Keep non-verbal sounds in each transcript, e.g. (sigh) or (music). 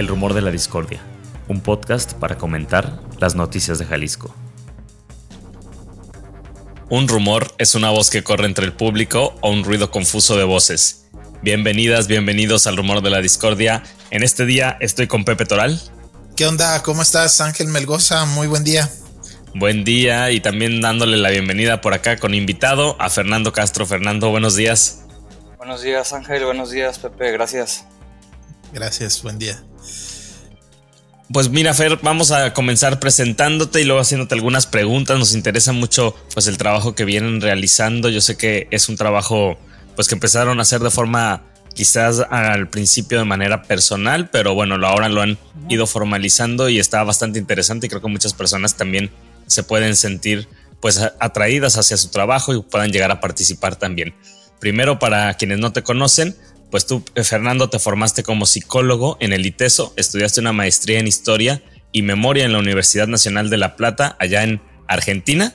El Rumor de la Discordia, un podcast para comentar las noticias de Jalisco. Un rumor es una voz que corre entre el público o un ruido confuso de voces. Bienvenidas, bienvenidos al Rumor de la Discordia. En este día estoy con Pepe Toral. ¿Qué onda? ¿Cómo estás, Ángel Melgoza? Muy buen día. Buen día y también dándole la bienvenida por acá con invitado a Fernando Castro. Fernando, buenos días. Buenos días Ángel, buenos días Pepe, gracias. Gracias, buen día. Pues mira, Fer, vamos a comenzar presentándote y luego haciéndote algunas preguntas. Nos interesa mucho pues el trabajo que vienen realizando. Yo sé que es un trabajo pues que empezaron a hacer de forma quizás al principio de manera personal, pero bueno, ahora lo han ido formalizando y está bastante interesante y creo que muchas personas también se pueden sentir pues atraídas hacia su trabajo y puedan llegar a participar también. Primero, para quienes no te conocen, pues tú, eh, Fernando, te formaste como psicólogo en el ITESO, estudiaste una maestría en historia y memoria en la Universidad Nacional de La Plata, allá en Argentina,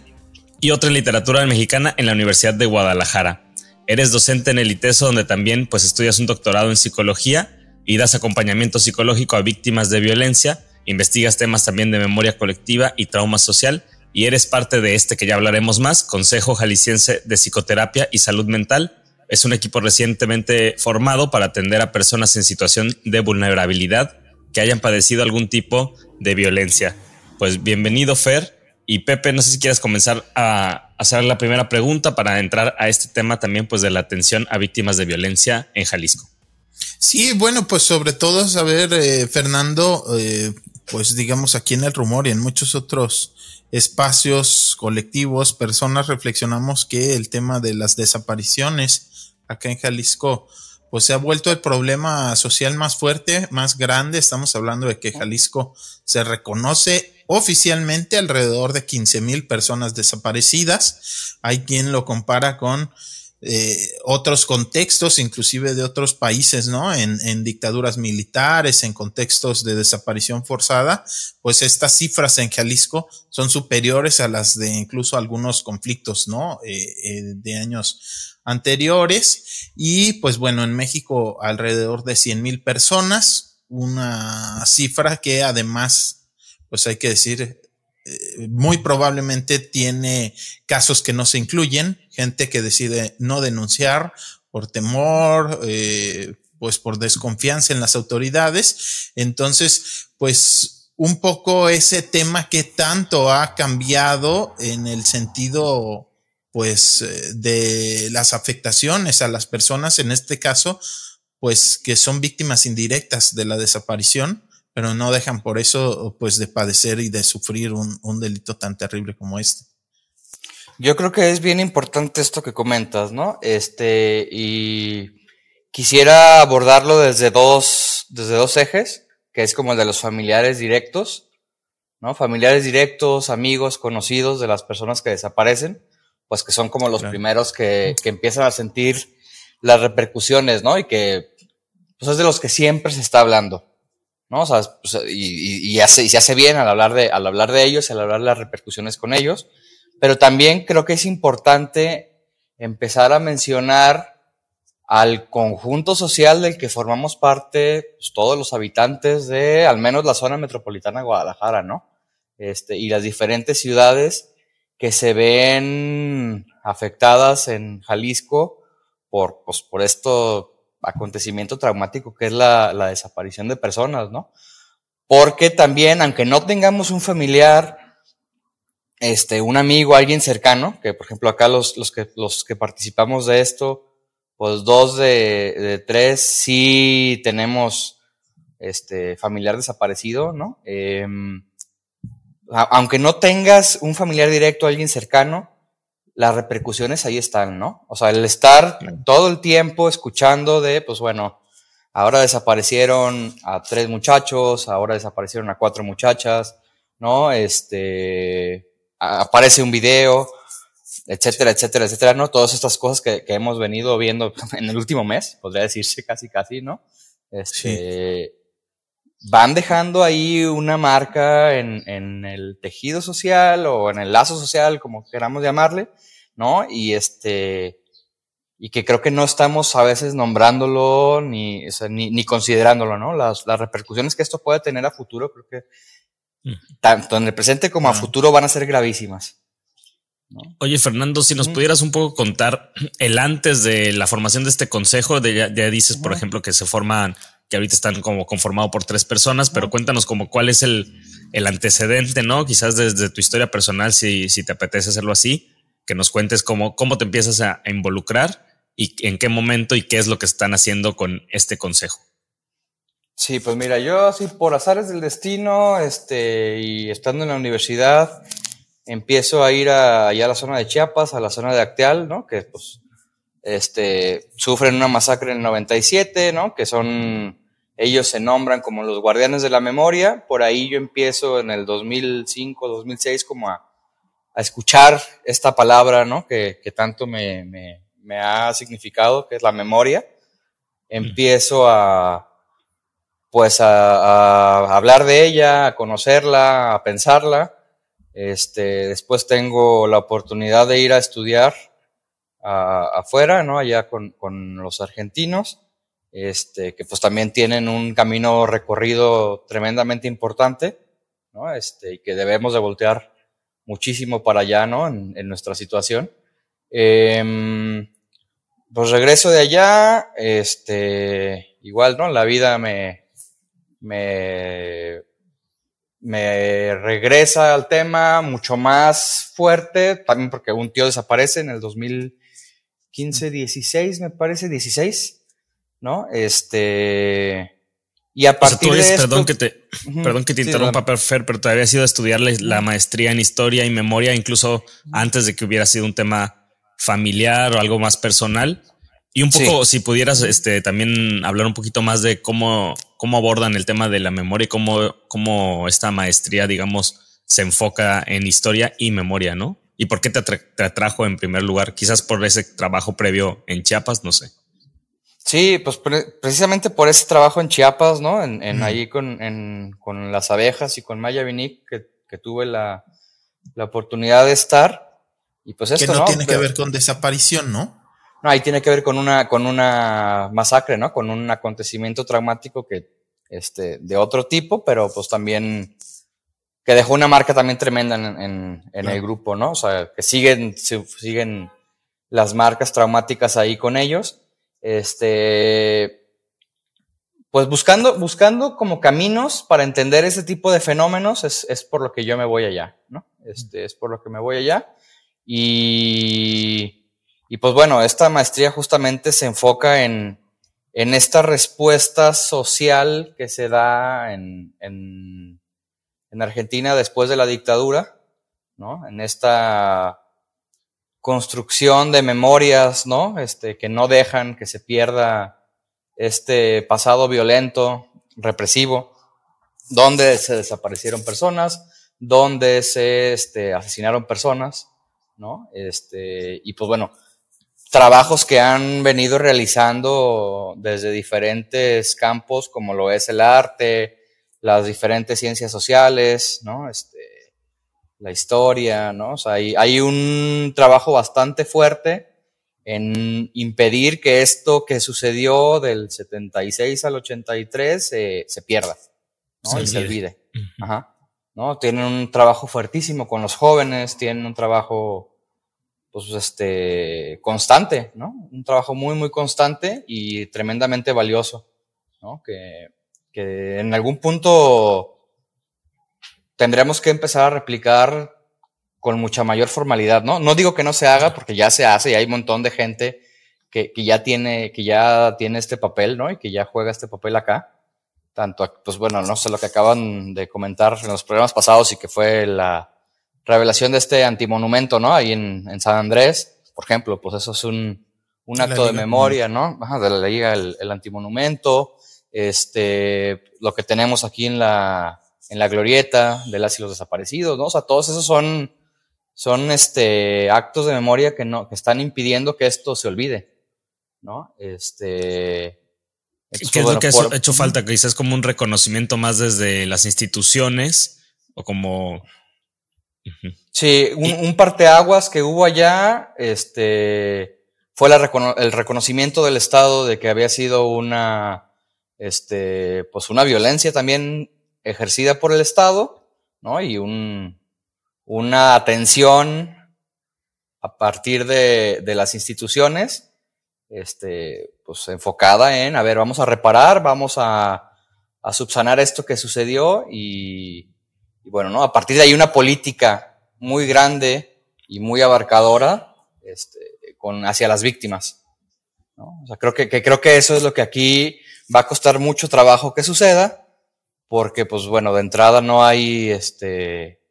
y otra en literatura mexicana en la Universidad de Guadalajara. Eres docente en el ITESO, donde también pues estudias un doctorado en psicología y das acompañamiento psicológico a víctimas de violencia, investigas temas también de memoria colectiva y trauma social, y eres parte de este que ya hablaremos más, Consejo Jalisciense de Psicoterapia y Salud Mental, es un equipo recientemente formado para atender a personas en situación de vulnerabilidad que hayan padecido algún tipo de violencia. Pues bienvenido, Fer. Y Pepe, no sé si quieres comenzar a hacer la primera pregunta para entrar a este tema también, pues de la atención a víctimas de violencia en Jalisco. Sí, bueno, pues sobre todo saber, eh, Fernando, eh, pues digamos aquí en el rumor y en muchos otros espacios colectivos, personas reflexionamos que el tema de las desapariciones acá en Jalisco, pues se ha vuelto el problema social más fuerte, más grande. Estamos hablando de que Jalisco se reconoce oficialmente alrededor de 15 mil personas desaparecidas. Hay quien lo compara con eh, otros contextos, inclusive de otros países, ¿no? En, en, dictaduras militares, en contextos de desaparición forzada, pues estas cifras en Jalisco son superiores a las de incluso algunos conflictos, ¿no? Eh, eh, de años anteriores. Y pues bueno, en México alrededor de 100 mil personas, una cifra que además, pues hay que decir, eh, muy probablemente tiene casos que no se incluyen, gente que decide no denunciar por temor, eh, pues por desconfianza en las autoridades. Entonces, pues un poco ese tema que tanto ha cambiado en el sentido pues eh, de las afectaciones a las personas, en este caso, pues que son víctimas indirectas de la desaparición, pero no dejan por eso pues de padecer y de sufrir un, un delito tan terrible como este. Yo creo que es bien importante esto que comentas, ¿no? Este, y quisiera abordarlo desde dos, desde dos ejes, que es como el de los familiares directos, ¿no? Familiares directos, amigos, conocidos de las personas que desaparecen pues que son como los primeros que, que, empiezan a sentir las repercusiones, ¿no? Y que pues es de los que siempre se está hablando, ¿no? O sea, pues, y, y, hace, y, se hace bien al hablar, de, al hablar de ellos, al hablar de las repercusiones con ellos, pero también creo que es importante empezar a mencionar al conjunto social del que formamos parte pues, todos los habitantes de al menos la zona metropolitana de Guadalajara, ¿no? Este, y las diferentes ciudades que se ven afectadas en Jalisco por, pues, por esto acontecimiento traumático que es la, la, desaparición de personas, ¿no? Porque también, aunque no tengamos un familiar, este, un amigo, alguien cercano, que por ejemplo acá los, los, que, los que participamos de esto, pues dos de, de tres sí tenemos este, familiar desaparecido, ¿no? Eh, aunque no tengas un familiar directo, alguien cercano, las repercusiones ahí están, ¿no? O sea, el estar todo el tiempo escuchando de, pues bueno, ahora desaparecieron a tres muchachos, ahora desaparecieron a cuatro muchachas, ¿no? Este, aparece un video, etcétera, etcétera, etcétera, ¿no? Todas estas cosas que, que hemos venido viendo (laughs) en el último mes, podría decirse casi, casi, ¿no? Este, sí van dejando ahí una marca en, en, el tejido social o en el lazo social, como queramos llamarle, ¿no? Y este, y que creo que no estamos a veces nombrándolo ni, ni, considerándolo, ¿no? Las, las, repercusiones que esto puede tener a futuro, creo que tanto en el presente como a futuro van a ser gravísimas. Oye, Fernando, si nos pudieras un poco contar el antes de la formación de este consejo, de, ya, dices, por ejemplo, que se forman, que ahorita están como conformado por tres personas, pero cuéntanos como cuál es el, el antecedente, ¿no? Quizás desde tu historia personal, si, si te apetece hacerlo así, que nos cuentes cómo, cómo te empiezas a, involucrar y en qué momento y qué es lo que están haciendo con este consejo. Sí, pues mira, yo así por azares del destino, este, y estando en la universidad, empiezo a ir a, allá a la zona de Chiapas, a la zona de Acteal, ¿no? Que pues, este, sufren una masacre en el 97, ¿no? Que son, ellos se nombran como los guardianes de la memoria. Por ahí yo empiezo en el 2005, 2006 como a, a escuchar esta palabra, ¿no? Que, que tanto me, me, me, ha significado, que es la memoria. Empiezo a, pues, a, a, hablar de ella, a conocerla, a pensarla. Este, después tengo la oportunidad de ir a estudiar afuera, ¿no? Allá con, con los argentinos, este, que pues también tienen un camino recorrido tremendamente importante, ¿no? Este, y que debemos de voltear muchísimo para allá, ¿no? En, nuestra situación. Em, pues regreso de allá, este, igual, ¿no? La vida me, me, me regresa al tema mucho más fuerte, también porque un tío desaparece en el 2015, 16, me parece, 16, ¿no? Este, y a partir de perdón que te, perdón que te interrumpa, Fer, pero todavía has ido a estudiar la, maestría en historia y memoria, incluso antes de que hubiera sido un tema familiar o algo más personal. Y un poco, si pudieras este, también hablar un poquito más de cómo, cómo abordan el tema de la memoria y cómo, cómo esta maestría, digamos, se enfoca en historia y memoria, ¿no? ¿Y por qué te, te atrajo en primer lugar? Quizás por ese trabajo previo en Chiapas, no sé. Sí, pues precisamente por ese trabajo en Chiapas, ¿no? En, en ahí con, en, con las abejas y con Maya Vinic, que, que tuve la, la, oportunidad de estar. Y pues esto, que no, tiene que ver con desaparición, ¿no? No, ahí tiene que ver con una, con una masacre, ¿no? Con un acontecimiento traumático que, este, de otro tipo, pero pues también que dejó una marca también tremenda en, en, en el grupo, ¿no? O sea, que siguen, siguen las marcas traumáticas ahí con ellos. Este, pues buscando, buscando como caminos para entender ese tipo de fenómenos es, es, por lo que yo me voy allá, ¿no? Este, es por lo que me voy allá. Y, y pues bueno, esta maestría justamente se enfoca en, en esta respuesta social que se da en, en, en Argentina después de la dictadura, ¿no? En esta construcción de memorias, ¿no? Este, que no dejan que se pierda este pasado violento, represivo, donde se desaparecieron personas, donde se este, asesinaron personas, ¿no? Este, y pues bueno, trabajos que han venido realizando desde diferentes campos, como lo es el arte, las diferentes ciencias sociales, ¿no? Este, la historia, ¿no? O sea, hay, hay un trabajo bastante fuerte en impedir que esto que sucedió del 76 al 83 eh, se pierda, ¿no? y se olvide. Ajá. ¿No? Tienen un trabajo fuertísimo con los jóvenes, tienen un trabajo, pues, este, constante, ¿no? Un trabajo muy, muy constante y tremendamente valioso, ¿no? Que, que en algún punto tendríamos que empezar a replicar con mucha mayor formalidad, ¿no? No digo que no se haga, porque ya se hace y hay un montón de gente que, que, ya tiene, que ya tiene este papel, ¿no? Y que ya juega este papel acá. Tanto, pues bueno, no sé lo que acaban de comentar en los programas pasados y que fue la revelación de este antimonumento, ¿no? Ahí en, en San Andrés, por ejemplo, pues eso es un, un acto de memoria, ¿no? Ajá, de la liga, el, el antimonumento, este, lo que tenemos aquí en la, en la glorieta de las y los desaparecidos, ¿no? O sea, todos esos son, son este, actos de memoria que, no, que están impidiendo que esto se olvide, ¿no? Este. ¿Qué es lo que ha hecho falta? Quizás como un reconocimiento más desde las instituciones o como. Sí, un, un parteaguas que hubo allá, este, fue el reconocimiento del Estado de que había sido una, este, pues una violencia también ejercida por el Estado, ¿no? Y un, una atención a partir de, de las instituciones, este, pues enfocada en, a ver, vamos a reparar, vamos a, a subsanar esto que sucedió y, y, bueno, ¿no? A partir de ahí una política muy grande y muy abarcadora este, con, hacia las víctimas. ¿no? O sea, creo que, que, creo que eso es lo que aquí va a costar mucho trabajo que suceda, porque pues bueno, de entrada no hay este,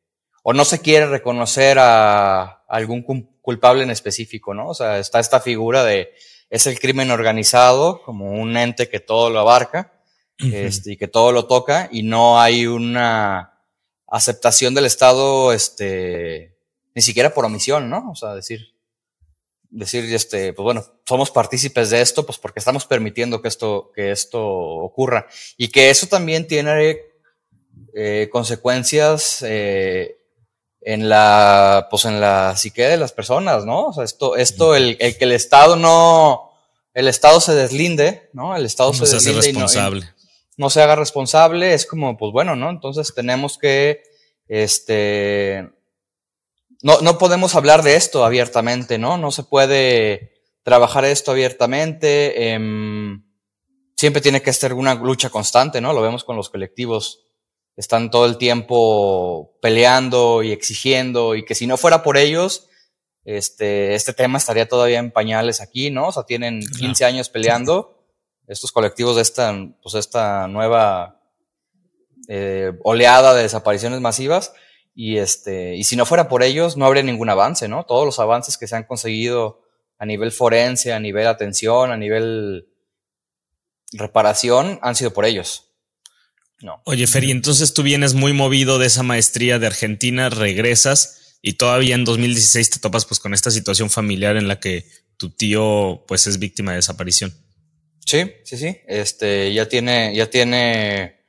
o no se quiere reconocer a algún culpable en específico, ¿no? O sea, está esta figura de, es el crimen organizado como un ente que todo lo abarca, este, y que todo lo toca, y no hay una aceptación del Estado, este, ni siquiera por omisión, ¿no? O sea, decir, decir, este, pues bueno, somos partícipes de esto, pues porque estamos permitiendo que esto, que esto ocurra. Y que eso también tiene eh, consecuencias eh, en la, pues en la psique de las personas, ¿no? O sea, esto, esto, el, el que el Estado no, el Estado se deslinde, ¿no? El Estado se, deslinde responsable. Y no, no se haga responsable, es como, pues bueno, ¿no? Entonces tenemos que, este, no, no podemos hablar de esto abiertamente, ¿no? No se puede trabajar esto abiertamente. Eh, siempre tiene que ser una lucha constante, ¿no? Lo vemos con los colectivos. Están todo el tiempo peleando y exigiendo y que si no fuera por ellos, este, este tema estaría todavía en pañales aquí, ¿no? O sea, tienen 15 años peleando estos colectivos de esta, pues esta nueva eh, oleada de desapariciones masivas. Y este, y si no fuera por ellos, no habría ningún avance, ¿no? Todos los avances que se han conseguido a nivel forense, a nivel atención, a nivel reparación, han sido por ellos. No. Oye, Feri, entonces tú vienes muy movido de esa maestría de Argentina, regresas y todavía en 2016 te topas pues con esta situación familiar en la que tu tío pues es víctima de desaparición. Sí, sí, sí. Este, ya tiene, ya tiene,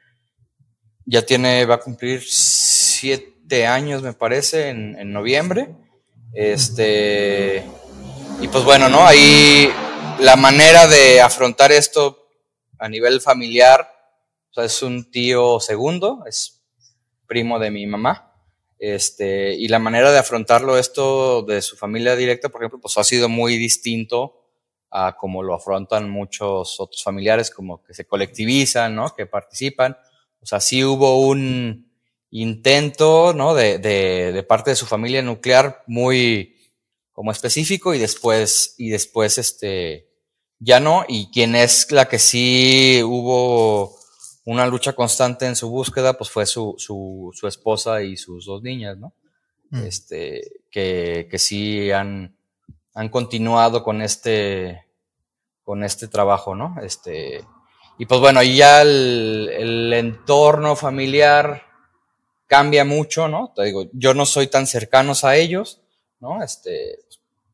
ya tiene, va a cumplir siete años, me parece, en, en noviembre. Este, y pues bueno, ¿no? Ahí la manera de afrontar esto a nivel familiar, es un tío segundo, es primo de mi mamá. Este, y la manera de afrontarlo esto de su familia directa, por ejemplo, pues ha sido muy distinto a como lo afrontan muchos otros familiares, como que se colectivizan, ¿no? Que participan. O sea, sí hubo un intento, ¿no? De, de, de parte de su familia nuclear muy como específico y después, y después, este, ya no. Y quien es la que sí hubo una lucha constante en su búsqueda, pues fue su, su, su esposa y sus dos niñas, ¿no? Mm. Este, que, que sí han, han continuado con este, con este trabajo, ¿no? Este, y pues bueno, ahí ya el, el, entorno familiar cambia mucho, ¿no? Te digo, yo no soy tan cercanos a ellos, ¿no? Este,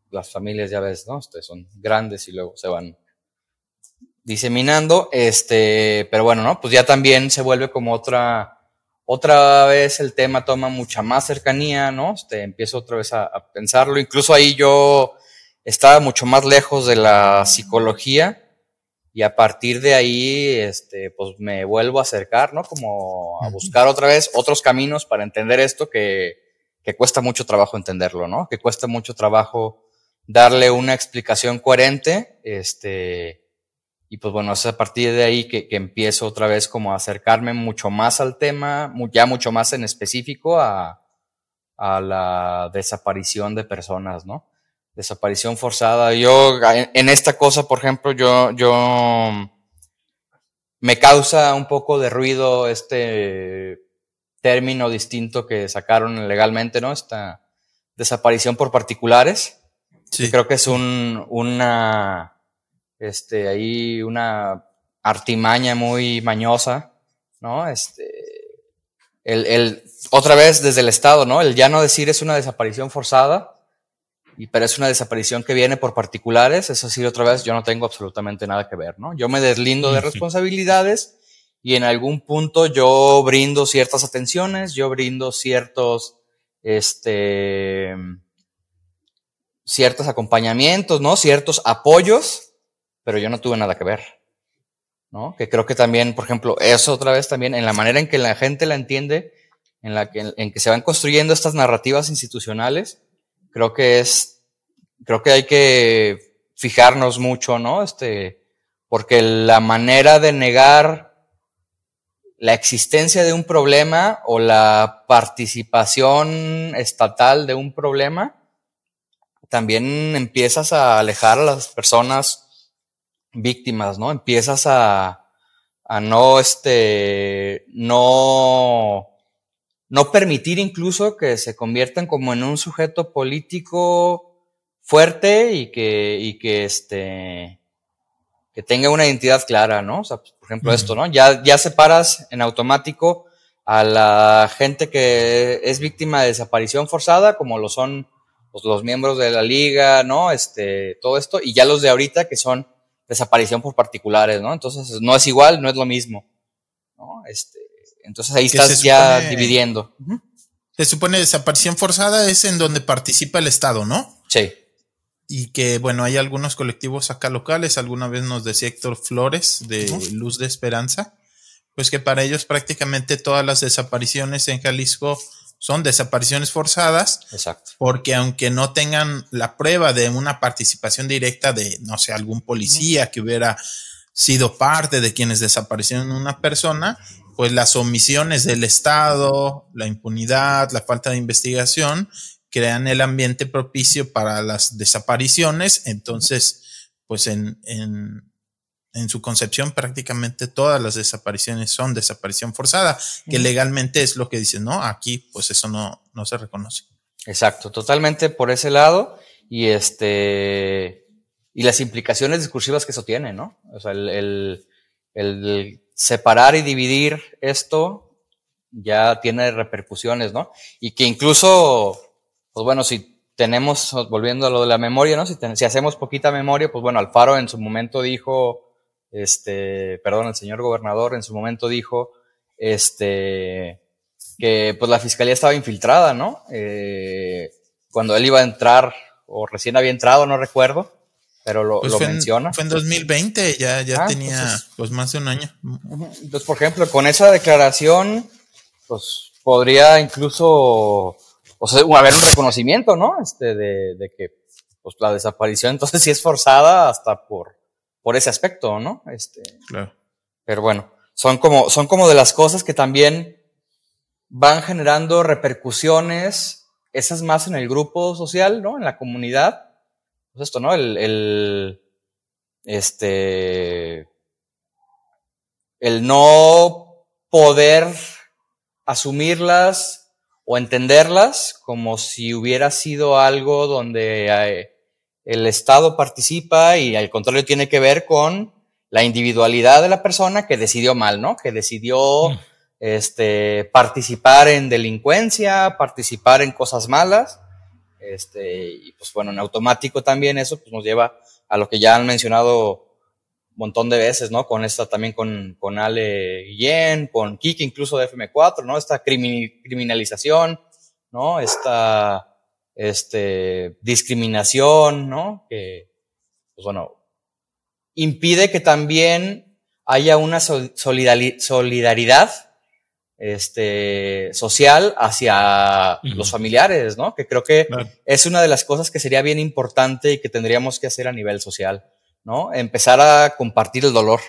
las familias ya ves, ¿no? Este, son grandes y luego se van diseminando, este, pero bueno, ¿no? Pues ya también se vuelve como otra, otra vez el tema toma mucha más cercanía, ¿no? Este, empiezo otra vez a, a pensarlo, incluso ahí yo estaba mucho más lejos de la psicología y a partir de ahí, este, pues me vuelvo a acercar, ¿no? Como a buscar otra vez otros caminos para entender esto que, que cuesta mucho trabajo entenderlo, ¿no? Que cuesta mucho trabajo darle una explicación coherente, este, y pues bueno, es a partir de ahí que, que empiezo otra vez como a acercarme mucho más al tema, ya mucho más en específico a, a la desaparición de personas, ¿no? Desaparición forzada. Yo, en esta cosa, por ejemplo, yo, yo me causa un poco de ruido este término distinto que sacaron legalmente, ¿no? Esta desaparición por particulares. Sí. Creo que es un, una, este, ahí una artimaña muy mañosa, ¿no? Este, el, el, otra vez desde el Estado, ¿no? El ya no decir es una desaparición forzada, y, pero es una desaparición que viene por particulares, eso sí, otra vez, yo no tengo absolutamente nada que ver, ¿no? Yo me deslindo de responsabilidades y en algún punto yo brindo ciertas atenciones, yo brindo ciertos, este, ciertos acompañamientos, ¿no? Ciertos apoyos, pero yo no tuve nada que ver, ¿no? Que creo que también, por ejemplo, eso otra vez también, en la manera en que la gente la entiende, en la que, en que se van construyendo estas narrativas institucionales, creo que es, creo que hay que fijarnos mucho, ¿no? Este, porque la manera de negar la existencia de un problema o la participación estatal de un problema, también empiezas a alejar a las personas víctimas, ¿no? Empiezas a, a no, este, no, no permitir incluso que se conviertan como en un sujeto político fuerte y que, y que este, que tenga una identidad clara, ¿no? O sea, pues, por ejemplo, esto, ¿no? Ya, ya separas en automático a la gente que es víctima de desaparición forzada, como lo son los miembros de la liga, ¿no? Este, todo esto, y ya los de ahorita que son desaparición por particulares, ¿no? Entonces, no es igual, no es lo mismo, ¿no? Este, entonces ahí estás ya dividiendo. Se supone desaparición forzada es en donde participa el Estado, ¿no? Sí y que bueno, hay algunos colectivos acá locales, alguna vez nos decía Héctor Flores de Luz de Esperanza, pues que para ellos prácticamente todas las desapariciones en Jalisco son desapariciones forzadas, Exacto. porque aunque no tengan la prueba de una participación directa de, no sé, algún policía que hubiera sido parte de quienes desaparecieron una persona, pues las omisiones del Estado, la impunidad, la falta de investigación, crean el ambiente propicio para las desapariciones, entonces, pues en, en, en, su concepción prácticamente todas las desapariciones son desaparición forzada, que legalmente es lo que dicen, ¿no? Aquí pues eso no, no se reconoce. Exacto, totalmente por ese lado y este y las implicaciones discursivas que eso tiene, ¿no? O sea, el, el, el separar y dividir esto ya tiene repercusiones, ¿no? Y que incluso pues bueno, si tenemos, volviendo a lo de la memoria, ¿no? Si, si hacemos poquita memoria, pues bueno, Alfaro en su momento dijo, este, perdón, el señor gobernador en su momento dijo, este, que pues la fiscalía estaba infiltrada, ¿no? Eh, cuando él iba a entrar, o recién había entrado, no recuerdo, pero lo, pues menciona. fue en 2020, ya, ya ah, tenía pues más de un año. Entonces, por ejemplo, con esa declaración, pues podría incluso o sea, haber un conocimiento, ¿no? Este, de, de que, pues, la desaparición, (laughs) entonces sí es forzada hasta por, por ese aspecto, ¿no? Este, claro. Pero bueno, son como, son como de las cosas que también van generando repercusiones, esas más en el grupo social, ¿no? En la comunidad. Pues esto, ¿no? El, el, este, el no poder asumirlas o entenderlas como si hubiera sido algo donde eh, el Estado participa y el control tiene que ver con la individualidad de la persona que decidió mal, ¿no? Que decidió mm. este, participar en delincuencia, participar en cosas malas. Este, y pues bueno, en automático también eso pues, nos lleva a lo que ya han mencionado montón de veces, ¿no? Con esta también con, con Ale Guillén, con Kiki incluso de FM4, ¿no? Esta criminalización, ¿no? Esta este, discriminación, ¿no? Que, pues bueno, impide que también haya una solidaridad este, social hacia los familiares, ¿no? Que creo que es una de las cosas que sería bien importante y que tendríamos que hacer a nivel social. ¿No? Empezar a compartir el dolor,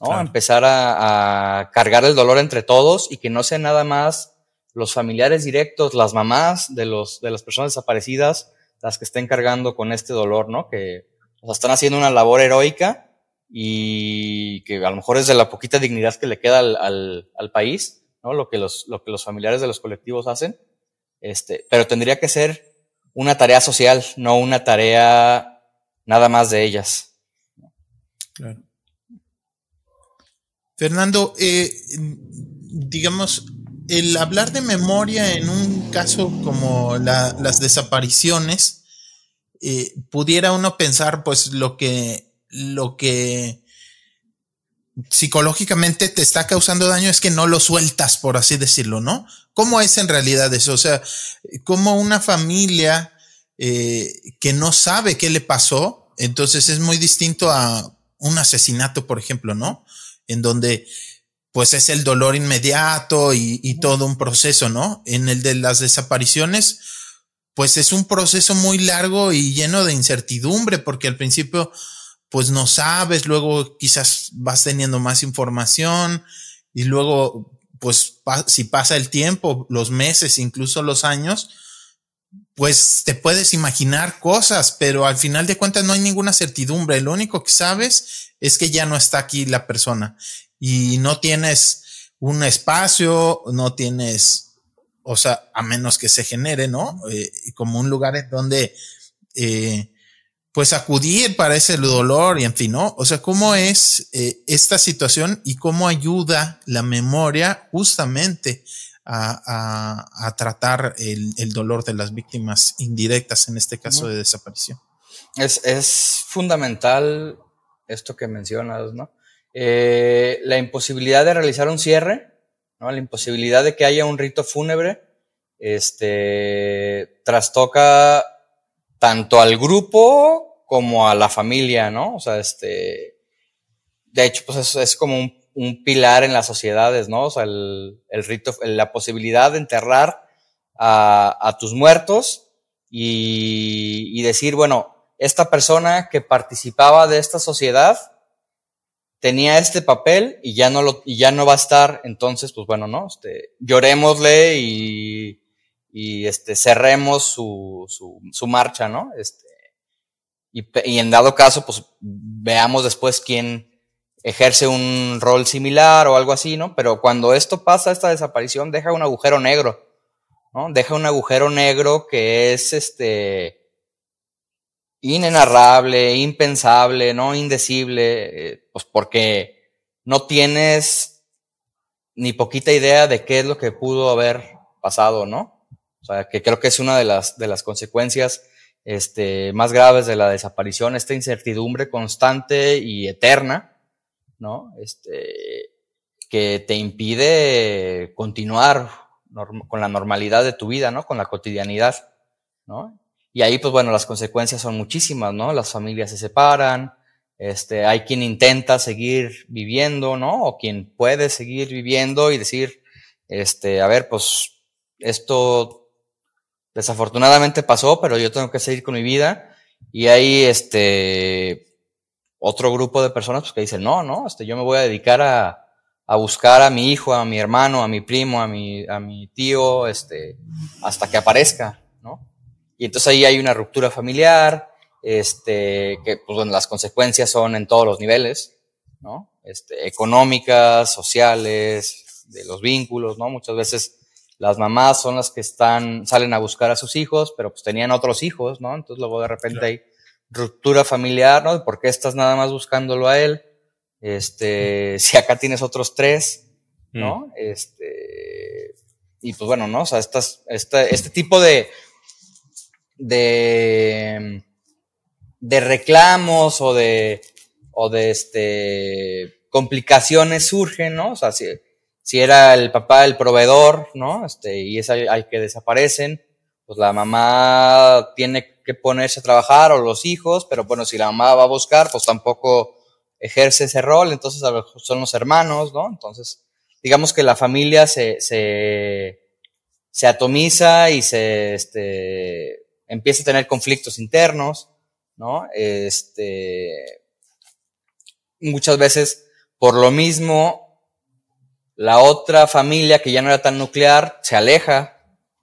¿no? Empezar a, cargar el dolor entre todos y que no sea nada más los familiares directos, las mamás de los, de las personas desaparecidas, las que estén cargando con este dolor, ¿no? Que están haciendo una labor heroica y que a lo mejor es de la poquita dignidad que le queda al, al, país, ¿no? Lo que los, lo que los familiares de los colectivos hacen. Este, pero tendría que ser una tarea social, no una tarea nada más de ellas. Claro. Fernando, eh, digamos, el hablar de memoria en un caso como las desapariciones, eh, pudiera uno pensar, pues, lo que, lo que psicológicamente te está causando daño es que no lo sueltas, por así decirlo, ¿no? ¿Cómo es en realidad eso? O sea, ¿cómo una familia eh, que no sabe qué le pasó. Entonces es muy distinto a un asesinato, por ejemplo, ¿no? En donde pues es el dolor inmediato y, y todo un proceso, ¿no? En el de las desapariciones, pues es un proceso muy largo y lleno de incertidumbre, porque al principio, pues no sabes, luego quizás vas teniendo más información y luego, pues si pasa el tiempo, los meses, incluso los años, pues te puedes imaginar cosas, pero al final de cuentas no hay ninguna certidumbre. Lo único que sabes es que ya no está aquí la persona y no tienes un espacio, no tienes o sea, a menos que se genere, ¿no? Eh, como un lugar en donde, eh, pues acudir para ese dolor y en fin, ¿no? O sea, ¿cómo es eh, esta situación y cómo ayuda la memoria justamente a, tratar el, dolor de las víctimas indirectas, en este caso de desaparición? Es, es fundamental esto que mencionas, ¿no? la imposibilidad de realizar un cierre la imposibilidad de que haya un rito fúnebre, este, trastoca tanto al grupo como a la familia, ¿no? O sea, este, de hecho, pues es, es como un, pilar en las sociedades, ¿no? O sea, el, rito, la posibilidad de enterrar a, tus muertos y, y decir, bueno, esta persona que participaba de esta sociedad, tenía este papel y ya no lo, y ya no va a estar, entonces, pues bueno, ¿no? Este, llorémosle y, y este, cerremos su, su, su marcha, ¿no? Este, y, y, en dado caso, pues veamos después quién ejerce un rol similar o algo así, ¿no? Pero cuando esto pasa, esta desaparición deja un agujero negro, ¿no? Deja un agujero negro que es este, inenarrable, impensable, no indecible, eh, pues porque no tienes ni poquita idea de qué es lo que pudo haber pasado, ¿no? O sea, que creo que es una de las, de las consecuencias este, más graves de la desaparición, esta incertidumbre constante y eterna, ¿no? Este, que te impide continuar con la normalidad de tu vida, ¿no? Con la cotidianidad, ¿no? Y ahí, pues bueno, las consecuencias son muchísimas, ¿no? Las familias se separan, este, hay quien intenta seguir viviendo, ¿no? O quien puede seguir viviendo y decir, este, a ver, pues esto desafortunadamente pasó, pero yo tengo que seguir con mi vida. Y hay este otro grupo de personas pues, que dicen, no, no, este, yo me voy a dedicar a, a buscar a mi hijo, a mi hermano, a mi primo, a mi, a mi tío, este, hasta que aparezca, ¿no? Y entonces ahí hay una ruptura familiar, este, que pues, bueno, las consecuencias son en todos los niveles, ¿no? Este, económicas, sociales, de los vínculos, ¿no? Muchas veces las mamás son las que están, salen a buscar a sus hijos, pero pues tenían otros hijos, ¿no? Entonces luego de repente hay ruptura familiar, ¿no? ¿Por qué estás nada más buscándolo a él? Este, si acá tienes otros tres, ¿no? Mm. Este, y pues bueno, ¿no? O sea, estas, este, este tipo de, de, de reclamos o de, o de este, complicaciones surgen, ¿no? O sea, si, si era el papá el proveedor, ¿no? Este, y es hay que desaparecen, pues la mamá tiene que ponerse a trabajar o los hijos, pero bueno, si la mamá va a buscar, pues tampoco ejerce ese rol, entonces son los hermanos, ¿no? Entonces, digamos que la familia se, se, se atomiza y se, este, empieza a tener conflictos internos, ¿no? Este, muchas veces, por lo mismo, la otra familia que ya no era tan nuclear se aleja,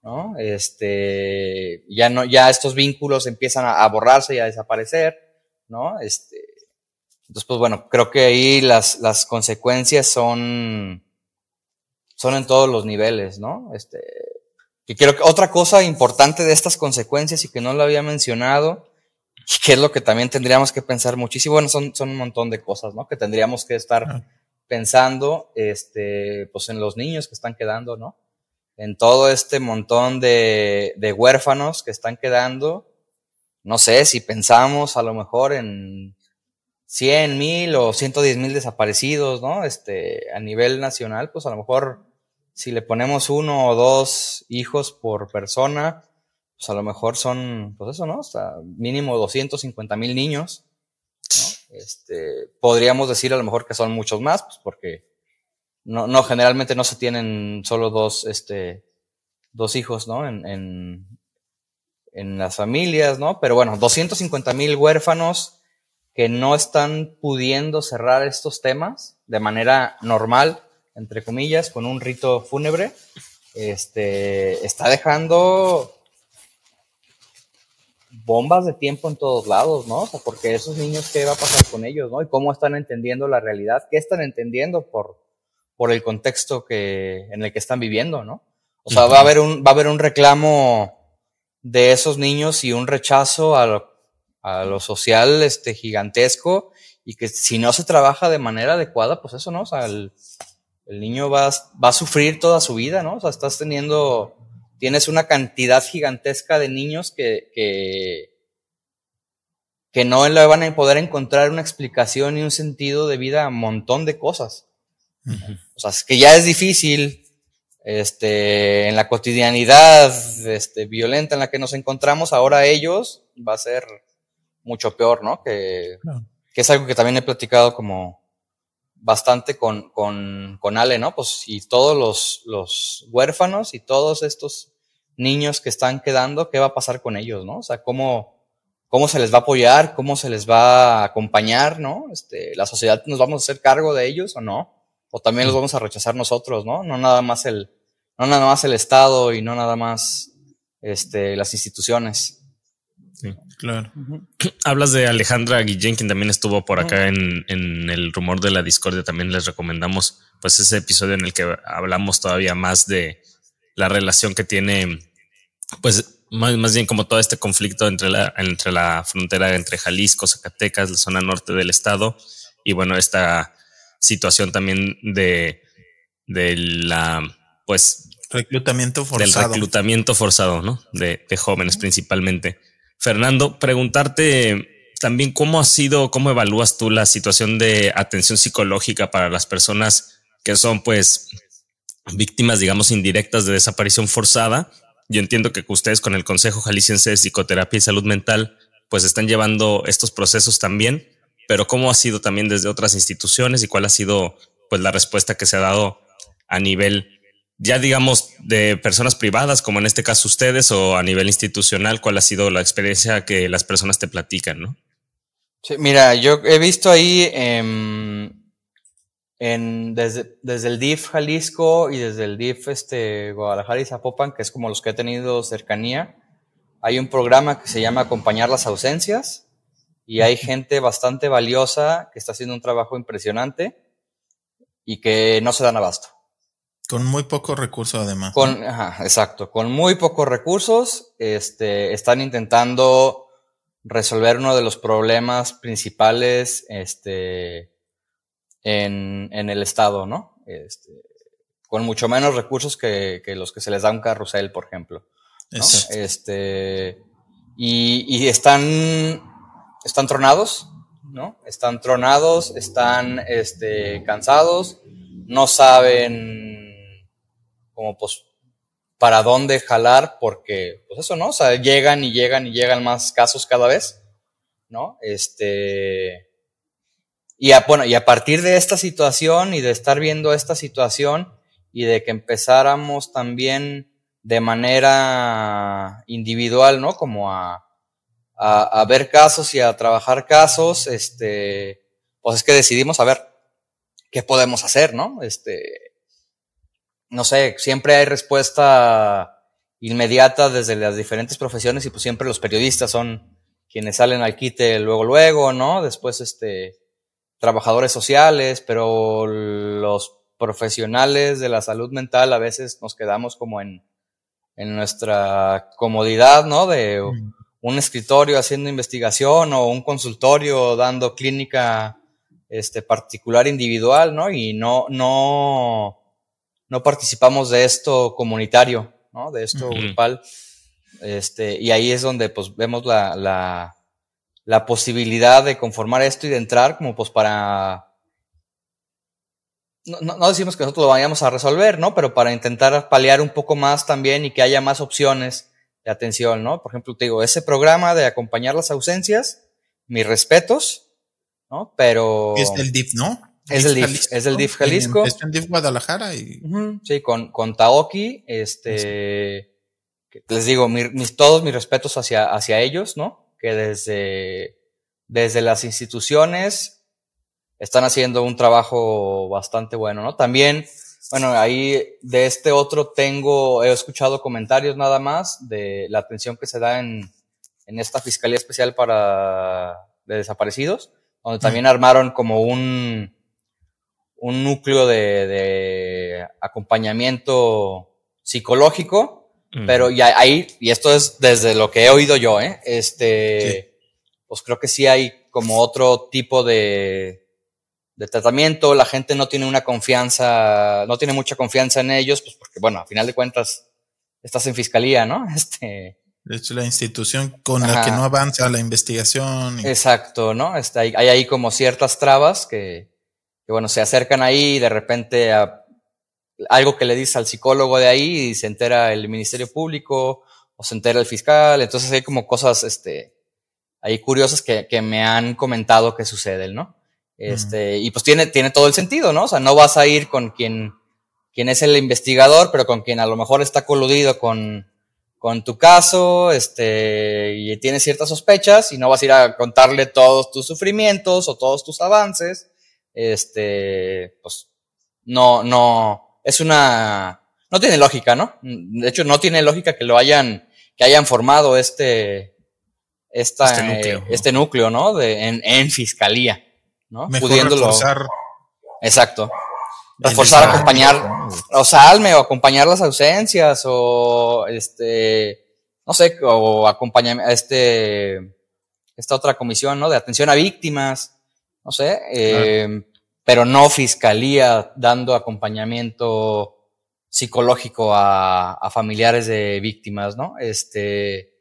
¿no? Este, ya no, ya estos vínculos empiezan a, borrarse y a desaparecer, ¿no? Este, entonces, pues bueno, creo que ahí las, las consecuencias son, son en todos los niveles, ¿no? Este, que quiero que otra cosa importante de estas consecuencias y que no lo había mencionado, y que es lo que también tendríamos que pensar muchísimo, bueno, son, son un montón de cosas, ¿no? Que tendríamos que estar pensando, este, pues en los niños que están quedando, ¿no? En todo este montón de, de huérfanos que están quedando, no sé, si pensamos a lo mejor en 100 mil o 110 mil desaparecidos, ¿no? Este, a nivel nacional, pues a lo mejor si le ponemos uno o dos hijos por persona, pues a lo mejor son, pues eso, ¿no? Hasta mínimo 250 mil niños, ¿no? Este, podríamos decir a lo mejor que son muchos más, pues porque no, no, generalmente no se tienen solo dos, este, dos hijos, ¿no? En, en, en las familias, ¿no? Pero bueno, 250 mil huérfanos que no están pudiendo cerrar estos temas de manera normal, entre comillas, con un rito fúnebre, este, está dejando bombas de tiempo en todos lados, ¿no? O sea, porque esos niños, ¿qué va a pasar con ellos, ¿no? Y cómo están entendiendo la realidad, qué están entendiendo por, por el contexto que, en el que están viviendo, ¿no? O sea, va a haber un, va a haber un reclamo de esos niños y un rechazo a lo, a lo social, este, gigantesco, y que si no se trabaja de manera adecuada, pues eso, ¿no? O sea, el, el niño va, va a sufrir toda su vida, ¿no? O sea, estás teniendo, tienes una cantidad gigantesca de niños que, que, que no le van a poder encontrar una explicación y un sentido de vida a un montón de cosas. O sea, es que ya es difícil, este, en la cotidianidad, este, violenta en la que nos encontramos, ahora ellos va a ser mucho peor, ¿no? Que, que es algo que también he platicado como, bastante con, con, con Ale, ¿no? Pues y todos los, los huérfanos y todos estos niños que están quedando, ¿qué va a pasar con ellos, no? O sea, cómo, cómo se les va a apoyar, cómo se les va a acompañar, ¿no? Este, la sociedad nos vamos a hacer cargo de ellos o no, o también los vamos a rechazar nosotros, ¿no? No nada más el, no nada más el Estado y no nada más, este, las instituciones. Claro. (clears throat) Hablas de Alejandra Guillén, quien también estuvo por acá en, en, el rumor de la discordia. También les recomendamos pues ese episodio en el que hablamos todavía más de la relación que tiene, pues más, más bien como todo este conflicto entre la, entre la frontera entre Jalisco, Zacatecas, la zona norte del estado, y bueno, esta situación también de, de la, pues... Reclutamiento forzado. Del reclutamiento forzado, ¿no? De, de jóvenes principalmente. Fernando, preguntarte también cómo ha sido, cómo evalúas tú la situación de atención psicológica para las personas que son pues víctimas, digamos, indirectas de desaparición forzada. Yo entiendo que ustedes con el Consejo Jalisciense de Psicoterapia y Salud Mental pues están llevando estos procesos también, pero cómo ha sido también desde otras instituciones y cuál ha sido pues la respuesta que se ha dado a nivel ya digamos de personas privadas, como en este caso ustedes, o a nivel institucional, cuál ha sido la experiencia que las personas te platican, ¿no? Mira, yo he visto ahí em, en, desde, desde, el DIF Jalisco y desde el DIF este, Guadalajara y Zapopan, que es como los que he tenido cercanía, hay un programa que se llama Acompañar las ausencias y hay gente bastante valiosa que está haciendo un trabajo impresionante y que no se dan abasto. Con muy pocos recursos además. Con, ajá, exacto, con muy pocos recursos, este, están intentando resolver uno de los problemas principales, este, en, en el estado, ¿no? Este, con mucho menos recursos que, que, los que se les da un carrusel, por ejemplo. ¿no? Este, y, y están, están tronados, ¿no? Están tronados, están, este, cansados, no saben como pues para dónde jalar, porque pues eso, ¿no? O sea, llegan y llegan y llegan más casos cada vez, ¿no? Este, y a, bueno, y a partir de esta situación y de estar viendo esta situación y de que empezáramos también de manera individual, ¿no? Como a, a, ver casos y a trabajar casos, este, pues es que decidimos a ver qué podemos hacer, ¿no? Este, no sé, siempre hay respuesta inmediata desde las diferentes profesiones y pues siempre los periodistas son quienes salen al quite luego, luego, ¿no? Después, este, trabajadores sociales, pero los profesionales de la salud mental a veces nos quedamos como en, en nuestra comodidad, ¿no? De un escritorio haciendo investigación o un consultorio dando clínica este, particular individual, ¿no? Y no, no, no participamos de esto comunitario, ¿no? De esto grupal. Este, y ahí es donde pues vemos la, la, la, posibilidad de conformar esto y de entrar como pues para... No, no, decimos que nosotros lo vayamos a resolver, ¿no? Pero para intentar paliar un poco más también y que haya más opciones de atención, ¿no? Por ejemplo, te digo, ese programa de acompañar las ausencias, mis respetos, ¿no? Pero... Es del DIF, ¿no? Es del DIF, es del DIF Jalisco. Es el DIF Guadalajara y... sí, con, con Taoki, este... Les digo, mis, todos mis respetos hacia, hacia ellos, ¿no? Que desde, desde las instituciones están haciendo un trabajo bastante bueno, ¿no? También bueno, ahí de este otro tengo, he escuchado comentarios nada más de la atención que se da en, en esta Fiscalía Especial para de Desaparecidos, donde también armaron como un, un núcleo de, de acompañamiento psicológico, pero ya ahí, y esto es desde lo que he oído yo, ¿eh? Este, pues creo que sí hay como otro tipo de, de tratamiento, la gente no tiene una confianza, no tiene mucha confianza en ellos, pues porque, bueno, a final de cuentas, estás en fiscalía, ¿no? (laughs) Este. De hecho, la institución con la que no avanza la investigación. Exacto, ¿no? Está, hay, hay ahí como ciertas trabas que, que, bueno, se acercan ahí y de repente a algo que le dice al psicólogo de ahí y se entera el Ministerio Público o se entera el fiscal. Entonces hay como cosas, este, ahí curiosas que, que me han comentado que suceden, ¿no? Este, y pues tiene, tiene todo el sentido, ¿no? O sea, no vas a ir con quien, quien es el investigador, pero con quien a lo mejor está coludido con, con tu caso, este, y tiene ciertas sospechas, y no vas a ir a contarle todos tus sufrimientos o todos tus avances. Este, pues, no, no, es una, no tiene lógica, ¿no? De hecho, no tiene lógica que lo hayan, que hayan formado este, esta, este núcleo, ¿no? Este núcleo, ¿no? De, en, en fiscalía. ¿No? Mejor reforzar. Exacto. Reforzar, acompañar, o salme, o acompañar las ausencias, o este, no sé, o acompañar este, esta otra comisión, ¿no? De atención a víctimas, no sé, eh, pero no fiscalía dando acompañamiento psicológico a, a familiares de víctimas, ¿no? Este,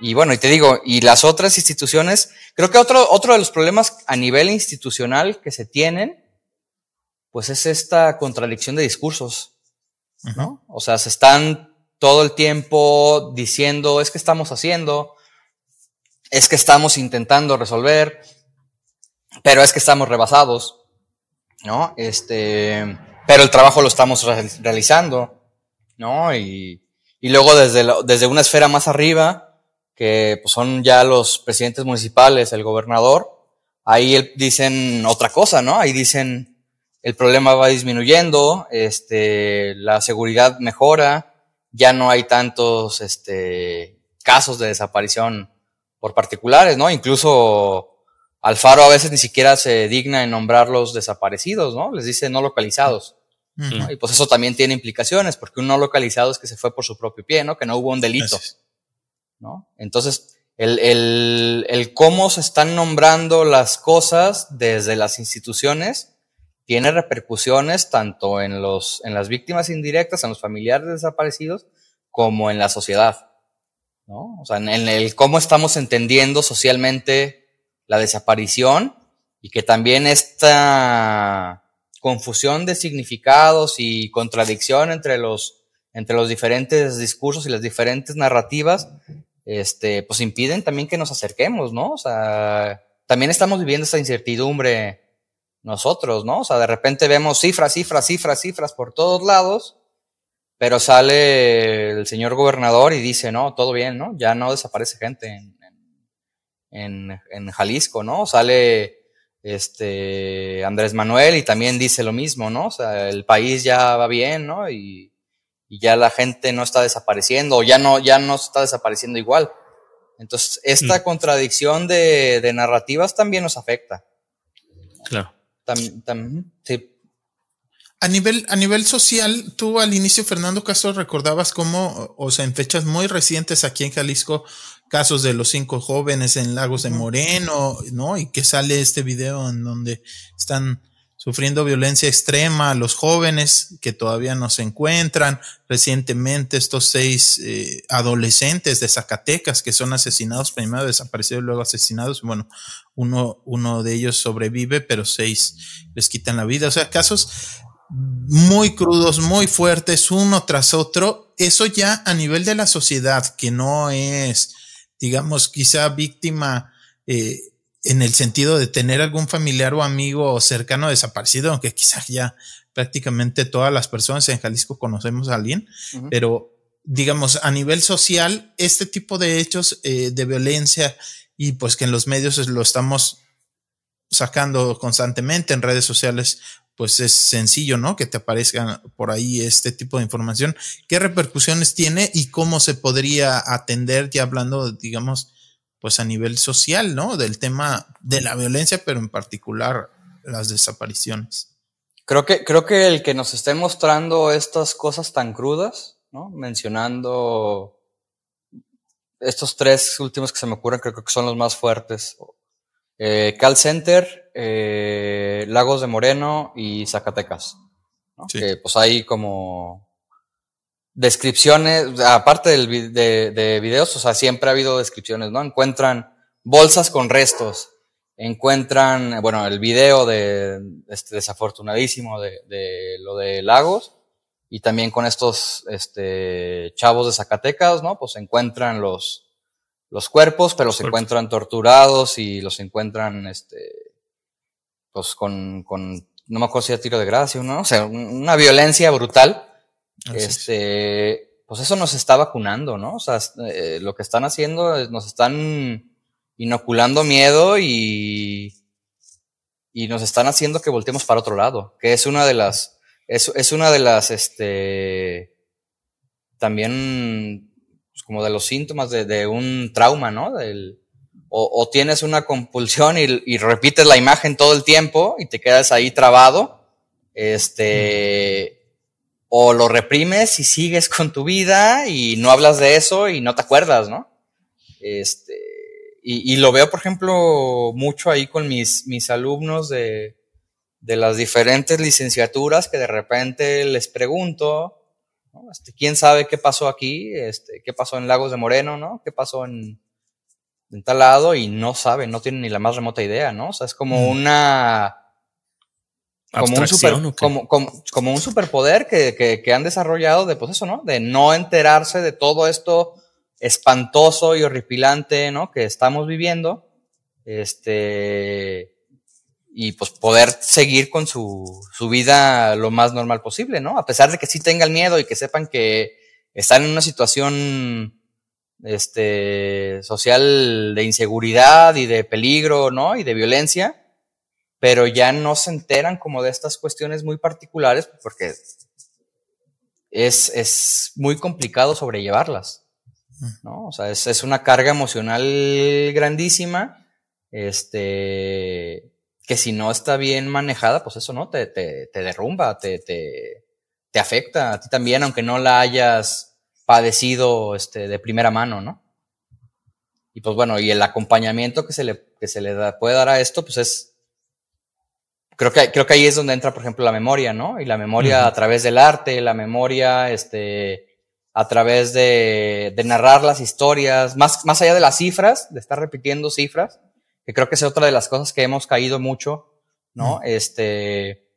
y bueno, y te digo, y las otras instituciones, creo que otro, otro de los problemas a nivel institucional que se tienen, pues es esta contradicción de discursos, ¿no? O sea, se están todo el tiempo diciendo, es que estamos haciendo, es que estamos intentando resolver, pero es que estamos rebasados, ¿no? Este, pero el trabajo lo estamos realizando, ¿no? Y, y luego desde, desde una esfera más arriba, que pues, son ya los presidentes municipales, el gobernador, ahí dicen otra cosa, ¿no? Ahí dicen el problema va disminuyendo, este, la seguridad mejora, ya no hay tantos este, casos de desaparición por particulares, ¿no? Incluso Alfaro a veces ni siquiera se digna en nombrar los desaparecidos, ¿no? Les dice no localizados. Y pues eso también tiene implicaciones, porque un no localizado es que se fue por su propio pie, ¿no? Que no hubo un delito. ¿No? Entonces, el, el, el, cómo se están nombrando las cosas desde las instituciones tiene repercusiones tanto en, los, en las víctimas indirectas, en los familiares desaparecidos, como en la sociedad. ¿no? O sea, en, en el cómo estamos entendiendo socialmente la desaparición y que también esta confusión de significados y contradicción entre los, entre los diferentes discursos y las diferentes narrativas este, pues impiden también que nos acerquemos, ¿no? O sea, también estamos viviendo esa incertidumbre nosotros, ¿no? O sea, de repente vemos cifras, cifras, cifras, cifras por todos lados, pero sale el señor gobernador y dice, no, todo bien, ¿no? Ya no desaparece gente en, en, en Jalisco, ¿no? Sale este Andrés Manuel y también dice lo mismo, ¿no? O sea, el país ya va bien, ¿no? Y ya la gente no está desapareciendo o ya no, ya no está desapareciendo igual. Entonces, esta mm. contradicción de, de, narrativas también nos afecta. Claro. sí. A nivel, a nivel social, tú al inicio, Fernando Castro, recordabas cómo, o sea, en fechas muy recientes aquí en Jalisco, casos de los cinco jóvenes en Lagos de Moreno, ¿no? Y que sale este video en donde están sufriendo violencia extrema, los jóvenes que todavía no se encuentran, recientemente estos seis eh, adolescentes de Zacatecas que son asesinados, primero desaparecidos luego asesinados, bueno, uno, uno de ellos sobrevive, pero seis les quitan la vida, o sea, casos muy crudos, muy fuertes, uno tras otro, eso ya a nivel de la sociedad, que no es, digamos, quizá víctima eh, en el sentido de tener algún familiar o amigo cercano desaparecido, aunque quizás ya prácticamente todas las personas en Jalisco conocemos a alguien, pero digamos, a nivel social, este tipo de hechos eh, de violencia y pues que en los medios lo estamos sacando constantemente en redes sociales, pues es sencillo, ¿no? Que te aparezca por ahí este tipo de información. ¿Qué repercusiones tiene y cómo se podría atender ya hablando, digamos, pues a nivel social, ¿no? Del tema de la violencia, pero en particular las desapariciones. Creo que, creo que el que nos esté mostrando estas cosas tan crudas, ¿no? Mencionando estos tres últimos que se me ocurren, creo que son los más fuertes. Eh, Cal Center, eh, Lagos de Moreno y Zacatecas. Que pues hay como descripciones, aparte del, de, de, videos, o sea, siempre ha habido descripciones, ¿no? Encuentran bolsas con restos, encuentran, bueno, el video de este desafortunadísimo de, de lo de Lagos, y también con estos este, chavos de Zacatecas, ¿no? Pues se encuentran los, los cuerpos, pero se encuentran torturados y los encuentran, este, pues con, con, no me acuerdo si era tiro de gracia, ¿no? O sea, una violencia brutal. Este, pues eso nos está vacunando, ¿no? O sea, eh, lo que están haciendo es, nos están inoculando miedo y, y nos están haciendo que volteemos para otro lado, que es una de las, es, es una de las, este, también, pues, como de los síntomas de, de un trauma, ¿no? Del, o, o, tienes una compulsión y, y, repites la imagen todo el tiempo y te quedas ahí trabado, este, o lo reprimes y sigues (laughs) con tu vida y no hablas de eso y no te acuerdas, ¿no? Este, y, y lo veo, por ejemplo, mucho ahí con mis, mis alumnos de, de las diferentes licenciaturas que de repente les pregunto, ¿no? este, ¿quién sabe qué pasó aquí? Este, ¿Qué pasó en Lagos de Moreno? ¿no? ¿Qué pasó en, en tal lado? Y no saben, no tienen ni la más remota idea, ¿no? O sea, es como mm. una... Como un, super, como, como, como, un superpoder que, que, que, han desarrollado de pues eso, ¿no? De no enterarse de todo esto espantoso y horripilante, ¿no? Que estamos viviendo. Este y pues poder seguir con su, su vida lo más normal posible, ¿no? A pesar de que sí tengan miedo y que sepan que están en una situación este, social de inseguridad y de peligro, ¿no? Y de violencia, pero ya no se enteran como de estas cuestiones muy particulares porque es, es muy complicado sobrellevarlas, ¿no? O sea, es, es una carga emocional grandísima, este, que si no está bien manejada, pues eso no, te, te, derrumba, te, te, te, afecta a ti también, aunque no la hayas padecido este, de primera mano, ¿no? Y pues bueno, y el acompañamiento que se le, que se le puede dar a esto, pues es, creo que, creo que ahí es donde entra, por ejemplo, la memoria, ¿no? Y la memoria a través del arte, la memoria, este, a través de, de narrar las historias, más, más allá de las cifras, de estar repitiendo cifras, que creo que es otra de las cosas que hemos caído mucho, ¿no? Este,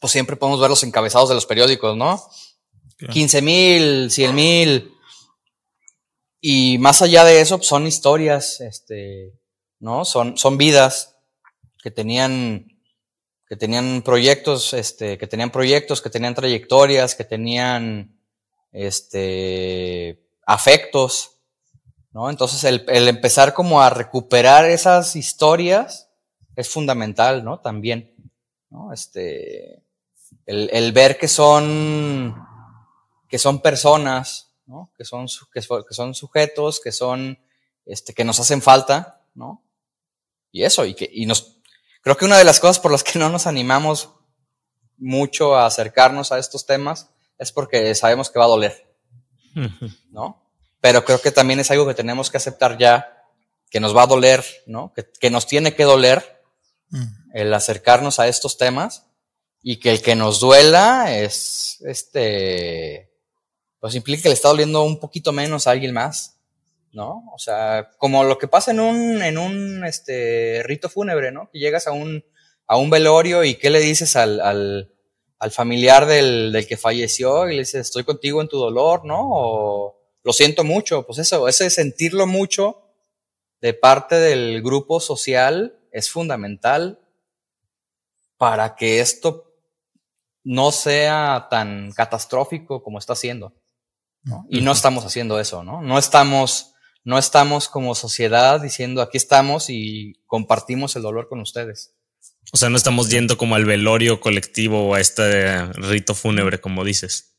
pues siempre podemos ver los encabezados de los periódicos, ¿no? 15 mil, 100 mil. Y más allá de eso, pues son historias, este, ¿no? Son, son vidas que tenían, que tenían proyectos, este, que tenían proyectos, que tenían trayectorias, que tenían, este, afectos, ¿no? Entonces el, el, empezar como a recuperar esas historias es fundamental, ¿no? También, ¿no? Este, el, el ver que son, que son personas, ¿no? Que son, que, que son sujetos, que son, este, que nos hacen falta, ¿no? Y eso, y que, y nos, creo que una de las cosas por las que no nos animamos mucho a acercarnos a estos temas es porque sabemos que va a doler, ¿no? pero creo que también es algo que tenemos que aceptar ya, que nos va a doler, ¿no? Que, que nos tiene que doler mm. el acercarnos a estos temas y que el que nos duela es, este, pues implica que le está doliendo un poquito menos a alguien más, ¿no? O sea, como lo que pasa en un, en un, este, rito fúnebre, ¿no? Que llegas a un, a un velorio y qué le dices al, al, al familiar del, del, que falleció y le dices, estoy contigo en tu dolor, ¿no? O lo siento mucho, pues eso, ese sentirlo mucho de parte del grupo social es fundamental para que esto no sea tan catastrófico como está siendo. ¿no? Y no estamos haciendo eso, ¿no? No estamos, no estamos como sociedad diciendo aquí estamos y compartimos el dolor con ustedes. O sea, no estamos yendo como al velorio colectivo o a este rito fúnebre, como dices.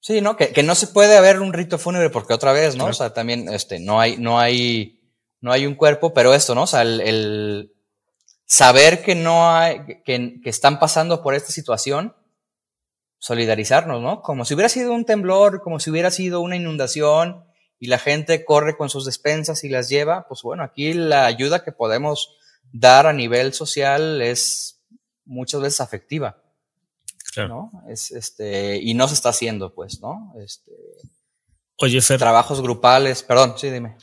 Sí, ¿no? Que, que no se puede haber un rito fúnebre porque otra vez, ¿no? O sea, también, este, no hay, no hay, no hay un cuerpo, pero esto, ¿no? O sea, el, el saber que no hay, que, que, están pasando por esta situación, solidarizarnos, ¿no? Como si hubiera sido un temblor, como si hubiera sido una inundación y la gente corre con sus despensas y las lleva, pues bueno, aquí la ayuda que podemos dar a nivel social es muchas veces afectiva. Claro. ¿no? Es, este, y no se está haciendo, pues, ¿no? Este, Oye, Fer. Trabajos grupales, perdón, sí, dime.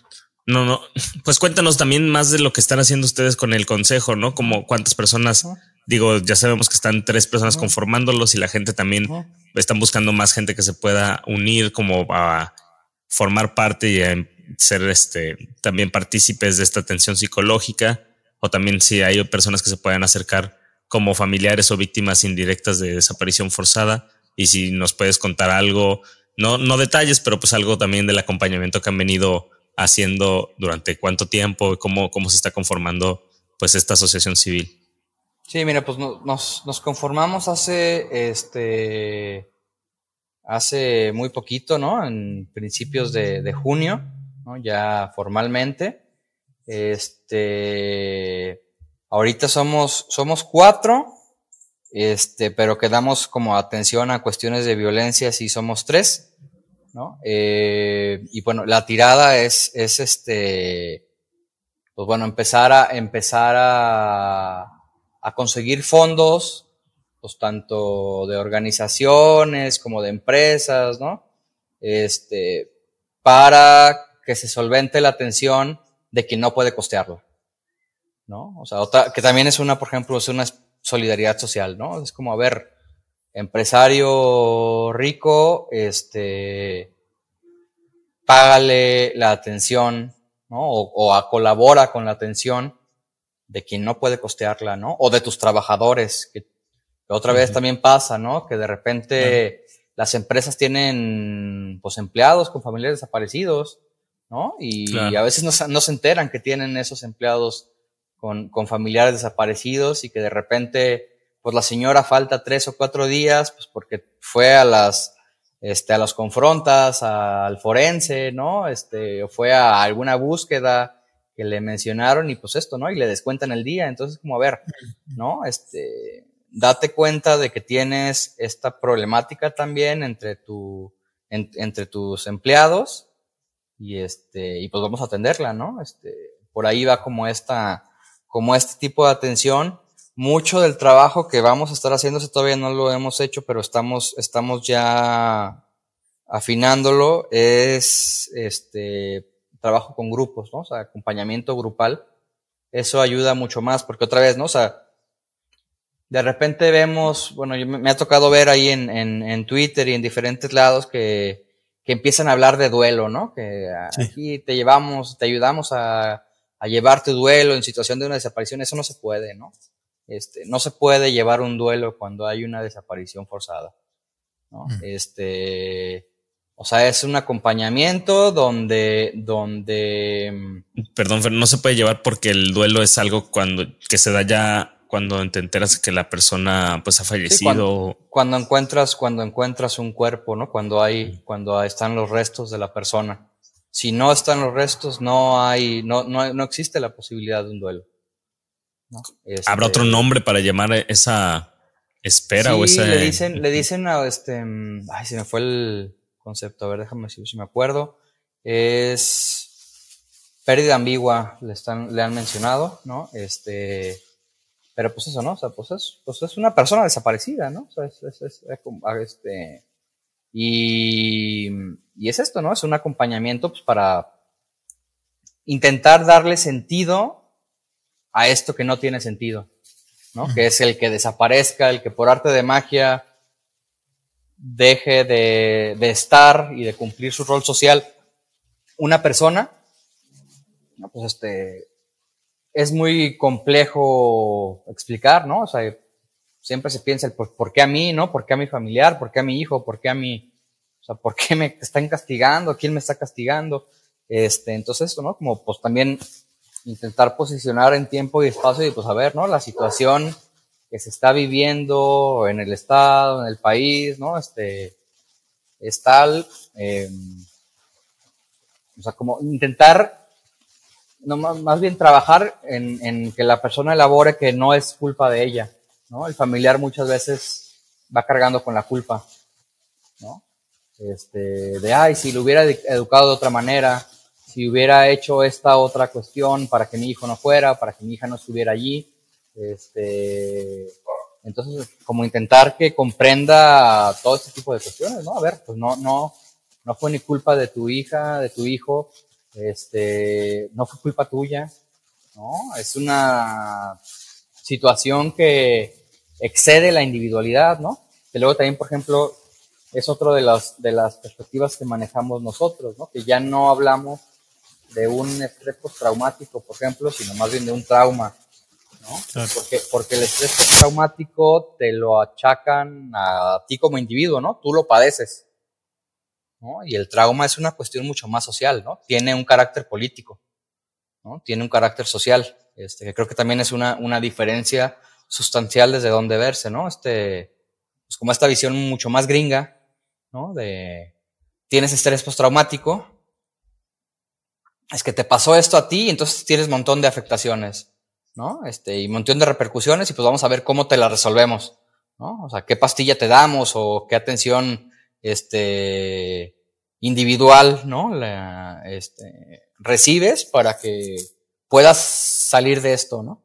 No, no, (laughs) pues cuéntanos también más de lo que están haciendo ustedes con el consejo, ¿no? Como cuántas personas, digo, ya sabemos que están tres personas conformándolos y la gente también están buscando más gente que se pueda unir como a formar parte y ser este también partícipes de esta atención psicológica o también si hay personas que se puedan acercar como familiares o víctimas indirectas de desaparición forzada y si nos puedes contar algo, no no detalles, pero pues algo también del acompañamiento que han venido haciendo durante cuánto tiempo, cómo, cómo se está conformando pues esta asociación civil. Sí, mira, pues nos, nos conformamos hace este hace muy poquito, ¿no? En principios de, de junio, ¿no? Ya formalmente. Este ahorita somos, somos cuatro, este, pero quedamos como atención a cuestiones de violencia si somos tres. ¿no? Eh, y bueno, la tirada es, es este, pues bueno, empezar a, empezar a, a conseguir fondos, pues tanto de organizaciones como de empresas, ¿no? Este, para que se solvente la atención de quien no puede costearlo, ¿no? O sea, otra, que también es una, por ejemplo, es una solidaridad social, ¿no? Es como, a ver, empresario rico, este, págale la atención, ¿no? O, o colabora con la atención de quien no puede costearla, ¿no? O de tus trabajadores, que, otra vez también pasa, ¿no? Que de repente las empresas tienen, pues, empleados con familiares desaparecidos, ¿no? Y, a veces no, no, se enteran que tienen esos empleados con, con familiares desaparecidos y que de repente pues la señora falta tres o cuatro días, pues porque fue a las, este, a las confrontas, al forense, ¿no? Este, o fue a alguna búsqueda que le mencionaron y pues esto, ¿no? Y le descuentan el día. Entonces, como a ver, ¿no? Este, date cuenta de que tienes esta problemática también entre tu, entre tus empleados y este, y pues vamos a atenderla, ¿no? Este, por ahí va como esta, como este tipo de atención mucho del trabajo que vamos a estar haciendo, todavía no lo hemos hecho, pero estamos, estamos ya afinándolo, es este trabajo con grupos, ¿no? O sea, acompañamiento grupal. Eso ayuda mucho más, porque otra vez, ¿no? O sea, de repente vemos, bueno, yo me, ha tocado ver ahí en, en, en, Twitter y en diferentes lados que, que empiezan a hablar de duelo, ¿no? Que aquí te llevamos, te ayudamos a, a llevar tu duelo en situación de una desaparición, eso no se puede, ¿no? Este, no se puede llevar un duelo cuando hay una desaparición forzada. ¿no? Mm. Este, o sea, es un acompañamiento donde, donde. Mm, Perdón, no se puede llevar porque el duelo es algo cuando que se da ya cuando te enteras que la persona pues ha fallecido. cuando, encuentras, cuando encuentras un cuerpo, ¿no? Cuando hay, mm. cuando están los restos de la persona. Si no están los restos, no hay, no, no, no existe la posibilidad de un duelo. ¿Habrá otro este, nombre para llamar esa espera o esa? Le dicen, le dicen a este. Ay, se me fue el concepto. A ver, déjame decir si me acuerdo. Es pérdida ambigua, le están, le han mencionado, ¿no? Este. Pero pues eso, ¿no? O sea, pues es, pues es una persona desaparecida, ¿no? O sea, es, es, es, este. Y, y es esto, ¿no? Es un acompañamiento pues, para intentar darle sentido a esto que no tiene sentido, ¿no? Que es el que desaparezca, el que por arte de magia deje de, de estar y de cumplir su rol social una persona, pues este, es muy complejo explicar, ¿no? O sea, siempre se piensa el por, qué a mí, ¿no? ¿Por qué a mi familiar? ¿Por qué a mi hijo? ¿Por qué a mi, o sea, por qué me están castigando? ¿Quién me está castigando? Este, entonces ¿no? Como pues también intentar posicionar en tiempo y espacio y pues a ver, ¿no? La situación que se está viviendo en el estado, en el país, ¿no? Este, es tal, em, o sea, como intentar, no, más bien trabajar en, en que la persona elabore que no es culpa de ella, ¿no? El familiar muchas veces va cargando con la culpa, ¿no? Este, de, ay, si lo hubiera educado de otra manera, si hubiera hecho esta otra cuestión para que mi hijo no fuera, para que mi hija no estuviera allí, este, entonces, como intentar que comprenda todo este tipo de cuestiones, ¿no? A ver, pues no, no, no fue ni culpa de tu hija, de tu hijo, este, no fue culpa tuya, ¿no? Es una situación que excede la individualidad, ¿no? Que luego también, por ejemplo, es otro de las, de las perspectivas que manejamos nosotros, ¿no? Que ya no hablamos de un estrés postraumático, por ejemplo, sino más bien de un trauma, ¿no? Porque, porque el estrés postraumático te lo achacan a ti como individuo, ¿no? Tú lo padeces, Y el trauma es una cuestión mucho más social, ¿no? Tiene un carácter político, ¿no? Tiene un carácter social, este, que creo que también es una, una diferencia sustancial desde donde verse, ¿no? Este, pues como esta visión mucho más gringa, ¿no? De, tienes estrés postraumático, es que te pasó esto a ti, y entonces tienes un montón de afectaciones, ¿no? Este, y un montón de repercusiones, y pues vamos a ver cómo te la resolvemos, ¿no? O sea, qué pastilla te damos o qué atención, este, individual, ¿no? La, este, recibes para que puedas salir de esto, ¿no?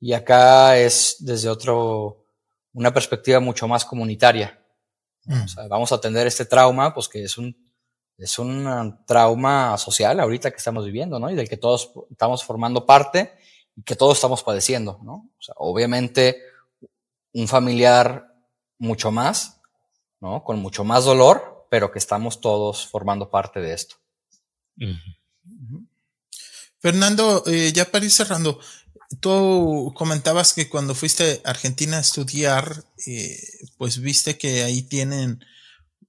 Y acá es desde otro, una perspectiva mucho más comunitaria. Mm. O sea, vamos a atender este trauma, pues que es un, es un trauma social ahorita que estamos viviendo, ¿no? Y del que todos estamos formando parte y que todos estamos padeciendo, ¿no? O sea, obviamente un familiar mucho más, ¿no? Con mucho más dolor, pero que estamos todos formando parte de esto. Fernando, eh, ya para ir cerrando, Tú comentabas que cuando fuiste a Argentina a estudiar, eh, pues viste que ahí tienen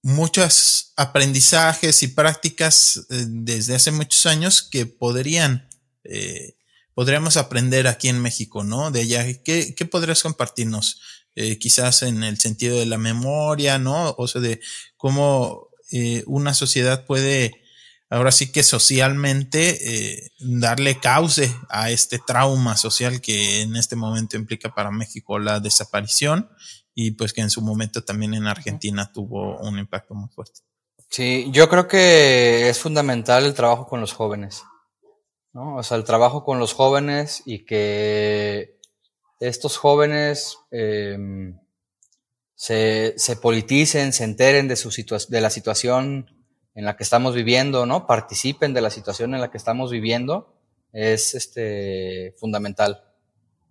muchos aprendizajes y prácticas eh, desde hace muchos años que podrían, eh, podríamos aprender aquí en México, ¿no? De allá, ¿qué, qué podrías compartirnos? Quizás en el sentido de la memoria, ¿no? O sea, de cómo una sociedad puede ahora sí que socialmente eh, darle cauce a este trauma social que en este momento implica para México la desaparición y pues que en su momento también en Argentina tuvo un impacto muy fuerte. Sí, yo creo que es fundamental el trabajo con los jóvenes, ¿no? O sea, el trabajo con los jóvenes y que estos jóvenes em, se, se politicen, se enteren de, su de la situación en la que estamos viviendo, ¿no? Participen de la situación en la que estamos viviendo, es este, fundamental,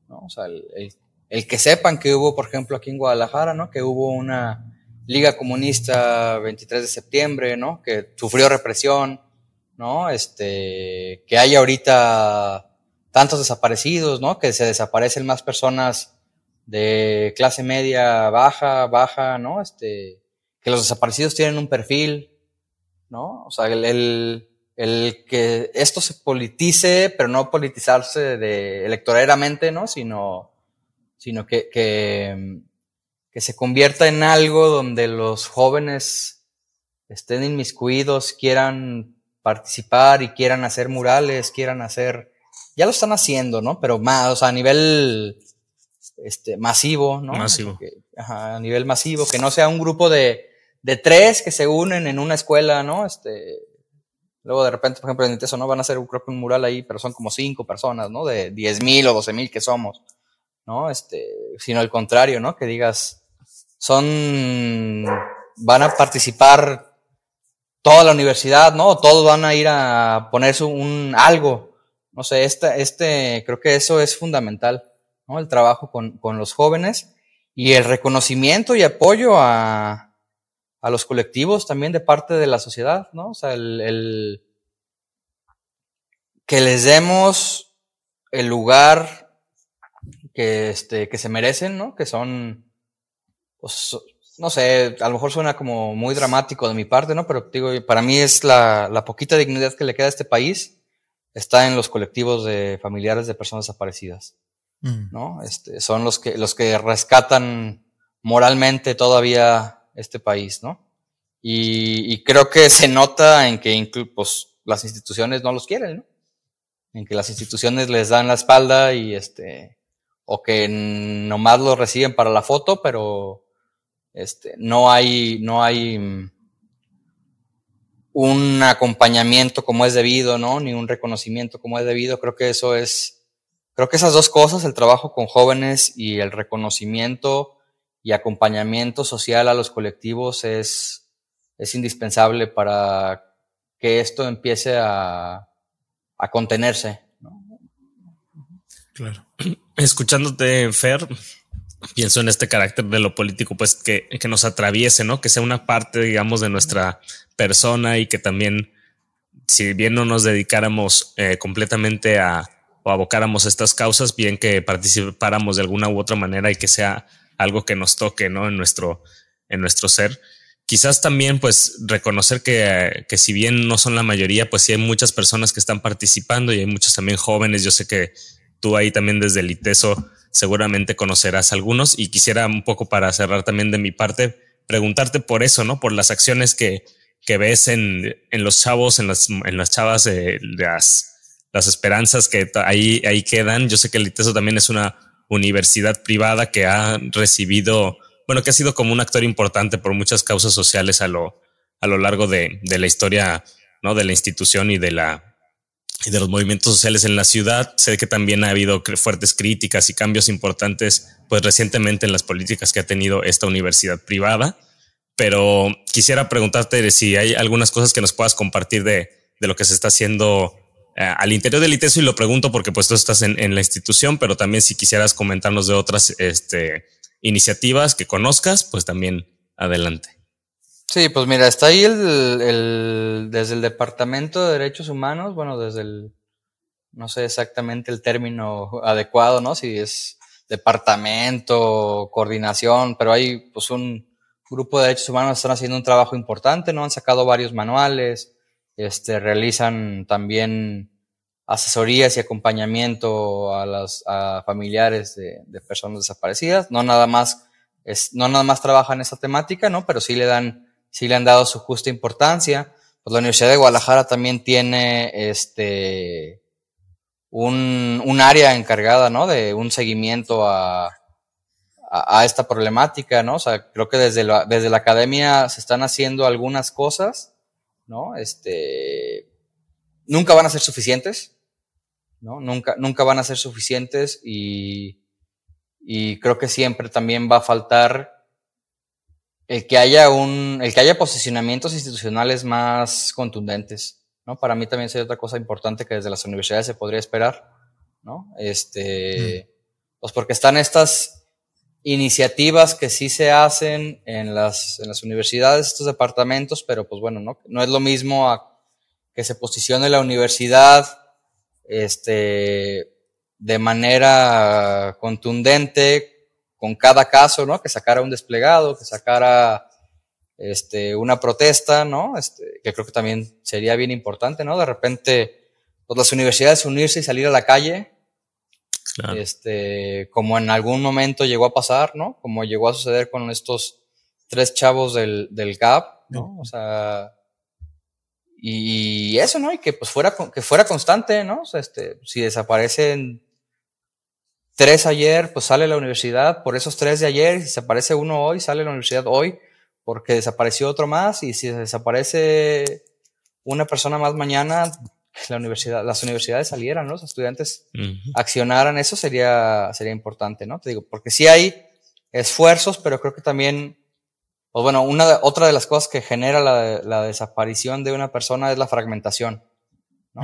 ¿no? O sea, el, el, que sepan que hubo, por ejemplo, aquí en Guadalajara, ¿no? Que hubo una Liga Comunista 23 de septiembre, ¿no? Que sufrió represión, ¿no? Este, que hay ahorita tantos desaparecidos, ¿no? Que se desaparecen más personas de clase media baja, baja, ¿no? Este, que los desaparecidos tienen un perfil, ¿no? O sea, el, el, que esto se politice, pero no politizarse de electoralmente, ¿no? Sino, sino que, que, que se convierta en algo donde los jóvenes estén inmiscuidos, quieran participar y quieran hacer murales, quieran hacer, ya lo están haciendo, ¿no? Pero más, o sea, a nivel este, masivo, ¿no? Masivo. ajá, a nivel masivo, que no sea un grupo de, de tres que se unen en una escuela, ¿no? Este, luego de repente, por ejemplo, en eso, ¿no? Van a hacer un, un mural ahí, pero son como cinco personas, ¿no? De diez mil o doce mil que somos, ¿no? Este, sino al contrario, ¿no? Que digas, son, van a participar toda la universidad, ¿no? Todos van a ir a ponerse un algo. No sé, este, creo que eso es fundamental, ¿no? El trabajo con, con los jóvenes y el reconocimiento y apoyo a, a los colectivos también de parte de la sociedad, ¿no? O sea, el, el que les demos el lugar que, este, que se merecen, ¿no? Que son, pues, no sé, a lo mejor suena como muy dramático de mi parte, ¿no? Pero digo, para mí es la, la poquita dignidad que le queda a este país, está en los colectivos de familiares de personas desaparecidas, mm. ¿no? Este, son los que, los que rescatan moralmente todavía este país, ¿no? Y, creo que se nota en que pues, las instituciones no los quieren, ¿no? En que las instituciones les dan la espalda y este, o que nomás los reciben para la foto, pero este, no hay, no hay mm, un acompañamiento como es debido, ¿no? Ni un reconocimiento como es debido. Creo que eso es, creo que esas dos cosas, el trabajo con jóvenes y el reconocimiento y acompañamiento social a los colectivos es, es indispensable para que esto empiece a, a contenerse. Claro. (clears throat) Escuchándote, Fer, pienso en este carácter de lo político, pues que, que, nos atraviese, ¿no? Que sea una parte, digamos, de nuestra persona y que también, si bien no nos dedicáramos eh, completamente a o abocáramos estas causas, bien que participáramos de alguna u otra manera y que sea algo que nos toque, ¿no? En nuestro, en nuestro ser. Quizás también, pues, reconocer que, que si bien no son la mayoría, pues sí hay muchas personas que están participando y hay muchos también jóvenes. Yo sé que tú ahí también desde el ITESO seguramente conocerás algunos y quisiera un poco para cerrar también de mi parte, preguntarte por eso, ¿no? Por las acciones que, que ves en, en los chavos, en las, en las chavas, las, las esperanzas que ahí, ahí quedan. Yo sé que el ITESO también es una universidad privada que ha recibido, bueno, que ha sido como un actor importante por muchas causas sociales a lo, a lo largo de, de la historia, ¿no? De la institución y de la, y de los movimientos sociales en la ciudad. Sé que también ha habido fuertes críticas y cambios importantes, pues recientemente en las políticas que ha tenido esta universidad privada. Pero quisiera preguntarte si hay algunas cosas que nos puedas compartir de, de lo que se está haciendo eh, al interior del ITESO y lo pregunto porque pues tú estás en, la institución, pero también si quisieras comentarnos de otras este, iniciativas que conozcas, pues también adelante. Sí, pues mira, está ahí el, desde el Departamento de Derechos Humanos, bueno, desde el, no sé exactamente el término adecuado, ¿no? Si es departamento, coordinación, pero hay pues un grupo de derechos humanos están haciendo un trabajo importante, ¿no? Han sacado varios manuales, este, realizan también asesorías y acompañamiento a los familiares de, personas desaparecidas. No nada más es, no nada más trabajan esa temática, ¿no? Pero sí le dan, sí le han dado su justa importancia. Pues la Universidad de Guadalajara también tiene este un, un área encargada, ¿no? De un seguimiento a, a, esta problemática, ¿no? O sea, creo que desde la, desde la academia se están haciendo algunas cosas ¿no? Este, nunca van a ser suficientes, ¿no? Nunca, nunca van a ser suficientes y, y creo que siempre también va a faltar el que haya un, el que haya posicionamientos institucionales más contundentes, ¿no? Para mí también sería otra cosa importante que desde las universidades se podría esperar, ¿no? Este, mm. pues porque están estas iniciativas que sí se hacen en las, en las universidades, estos departamentos, pero pues bueno, no, no es lo mismo a que se posicione la universidad este, de manera contundente con cada caso, ¿no? Que sacara un desplegado, que sacara este, una protesta, ¿no? Este, que creo que también sería bien importante, ¿no? De repente, pues las universidades unirse y salir a la calle este, como en algún momento llegó a pasar, ¿no? Como llegó a suceder con estos tres chavos del, del GAP, ¿no? O sea, y eso, ¿no? Y que pues fuera, que fuera constante, ¿no? O sea, este, si desaparecen tres ayer, pues sale la universidad por esos tres de ayer, si desaparece uno hoy, sale la universidad hoy, porque desapareció otro más, y si desaparece una persona más mañana, la universidad, las universidades salieran, los estudiantes accionaran, eso sería, sería importante, ¿no? Te digo, porque sí hay esfuerzos, pero creo que también, pues bueno, una, otra de las cosas que genera la, la desaparición de una persona es la fragmentación, ¿no?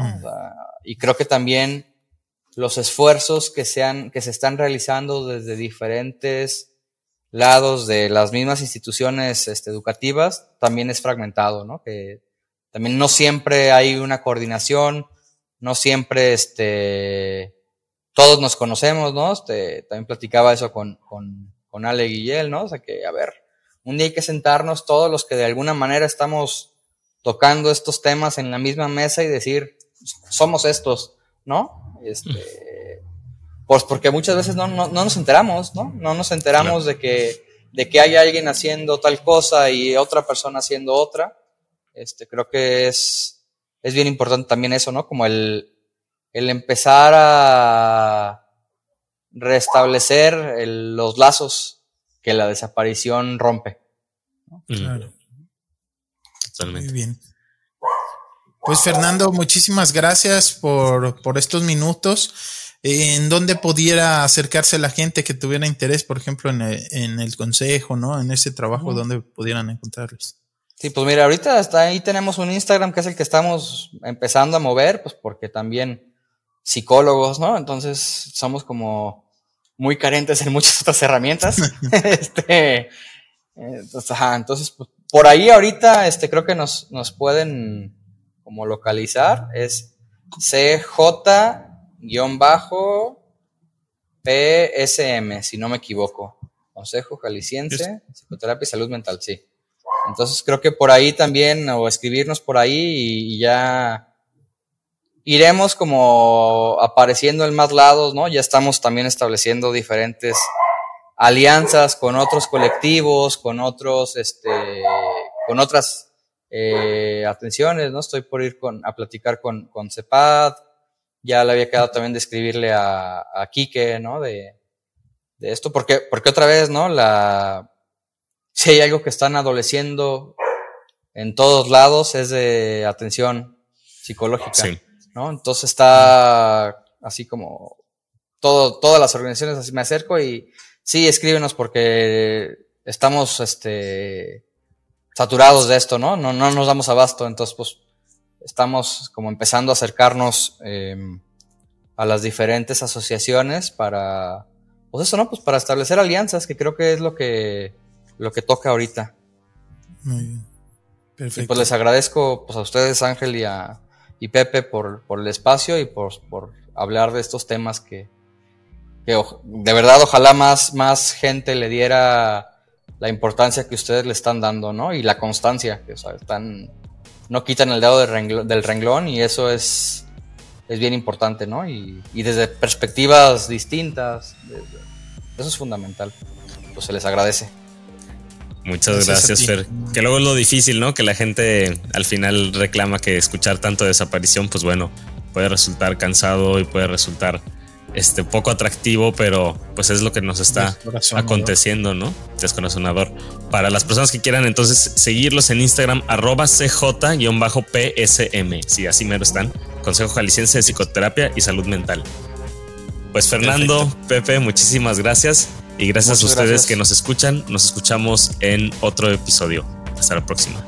y creo que también los esfuerzos que, sean, que se están realizando desde diferentes lados de las mismas instituciones este, educativas también es fragmentado, ¿no? Que también no siempre hay una coordinación, no siempre este, todos nos conocemos, ¿no? Este, también platicaba eso con, con, con Ale Guillel, ¿no? O sea que, a ver, un día hay que sentarnos todos los que de alguna manera estamos tocando estos temas en la misma mesa y decir, somos estos, ¿no? Este, pues porque muchas veces no, no, no nos enteramos, ¿no? No nos enteramos de que, de que hay alguien haciendo tal cosa y otra persona haciendo otra. Este, creo que es, es bien importante también eso, ¿no? Como el, el empezar a restablecer los lazos que la desaparición rompe. Claro. Totalmente. Muy bien. Pues Fernando, muchísimas gracias por, por estos minutos. ¿En dónde pudiera acercarse la gente que tuviera interés, por ejemplo, en el, en el consejo, ¿no? En ese trabajo, ¿dónde pudieran encontrarles? Sí, pues mira, ahorita hasta ahí tenemos un Instagram que es el que estamos empezando a mover, pues porque también psicólogos, ¿no? Entonces somos como muy carentes en muchas (laughs) otras herramientas. (laughs) este, entonces, ajá, entonces pues, por ahí ahorita este, creo que nos, nos pueden como localizar. Es CJ-PSM, si no me equivoco. Consejo Jalisciense, Psicoterapia y Salud Mental, sí. Entonces creo que por ahí también, o escribirnos por ahí y ya iremos como apareciendo en más lados, ¿no? Ya estamos también estableciendo diferentes alianzas con otros colectivos, con otros, este, con otras eh, atenciones, ¿no? Estoy por ir con, a platicar con, con CEPAD, ya le había quedado también de escribirle a, a Quique, ¿no? De, de esto, porque, porque otra vez, ¿no? La, si hay algo que están adoleciendo en todos lados es de atención psicológica. Sí. ¿no? Entonces está así como todo, todas las organizaciones así me acerco y sí, escríbenos porque estamos este saturados de esto, ¿no? No, no nos damos abasto, entonces pues estamos como empezando a acercarnos em, a las diferentes asociaciones para, pues eso, ¿no? Pues para establecer alianzas, que creo que es lo que, lo que toca ahorita. Muy bien. Perfecto. Y pues les agradezco pues a ustedes, Ángel, y a, y Pepe por, por el espacio y por, por, hablar de estos temas que, que de verdad ojalá más, más gente le diera la importancia que ustedes le están dando, ¿no? Y la constancia, que están, no quitan el dedo del renglón, del renglón y eso es, es bien importante, ¿no? Y, y desde perspectivas distintas, eso es fundamental. Pues se les agradece. Muchas gracias, Fer. Que luego es lo difícil, ¿no? Que la gente al final reclama que escuchar tanto desaparición, pues bueno, puede resultar cansado y puede resultar este poco atractivo, pero pues es lo que nos está aconteciendo, ¿no? Descorazonador. Para las personas que quieran entonces seguirlos en Instagram, arroba CJ-PSM, si así mero están, Consejo Jalisciense de Psicoterapia y Salud Mental. Pues Fernando, Pepe, muchísimas gracias. Y gracias a ustedes que nos escuchan. Nos escuchamos en otro episodio. Hasta la próxima.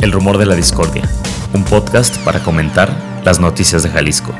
El rumor de la discordia. Un podcast para comentar las noticias de Jalisco.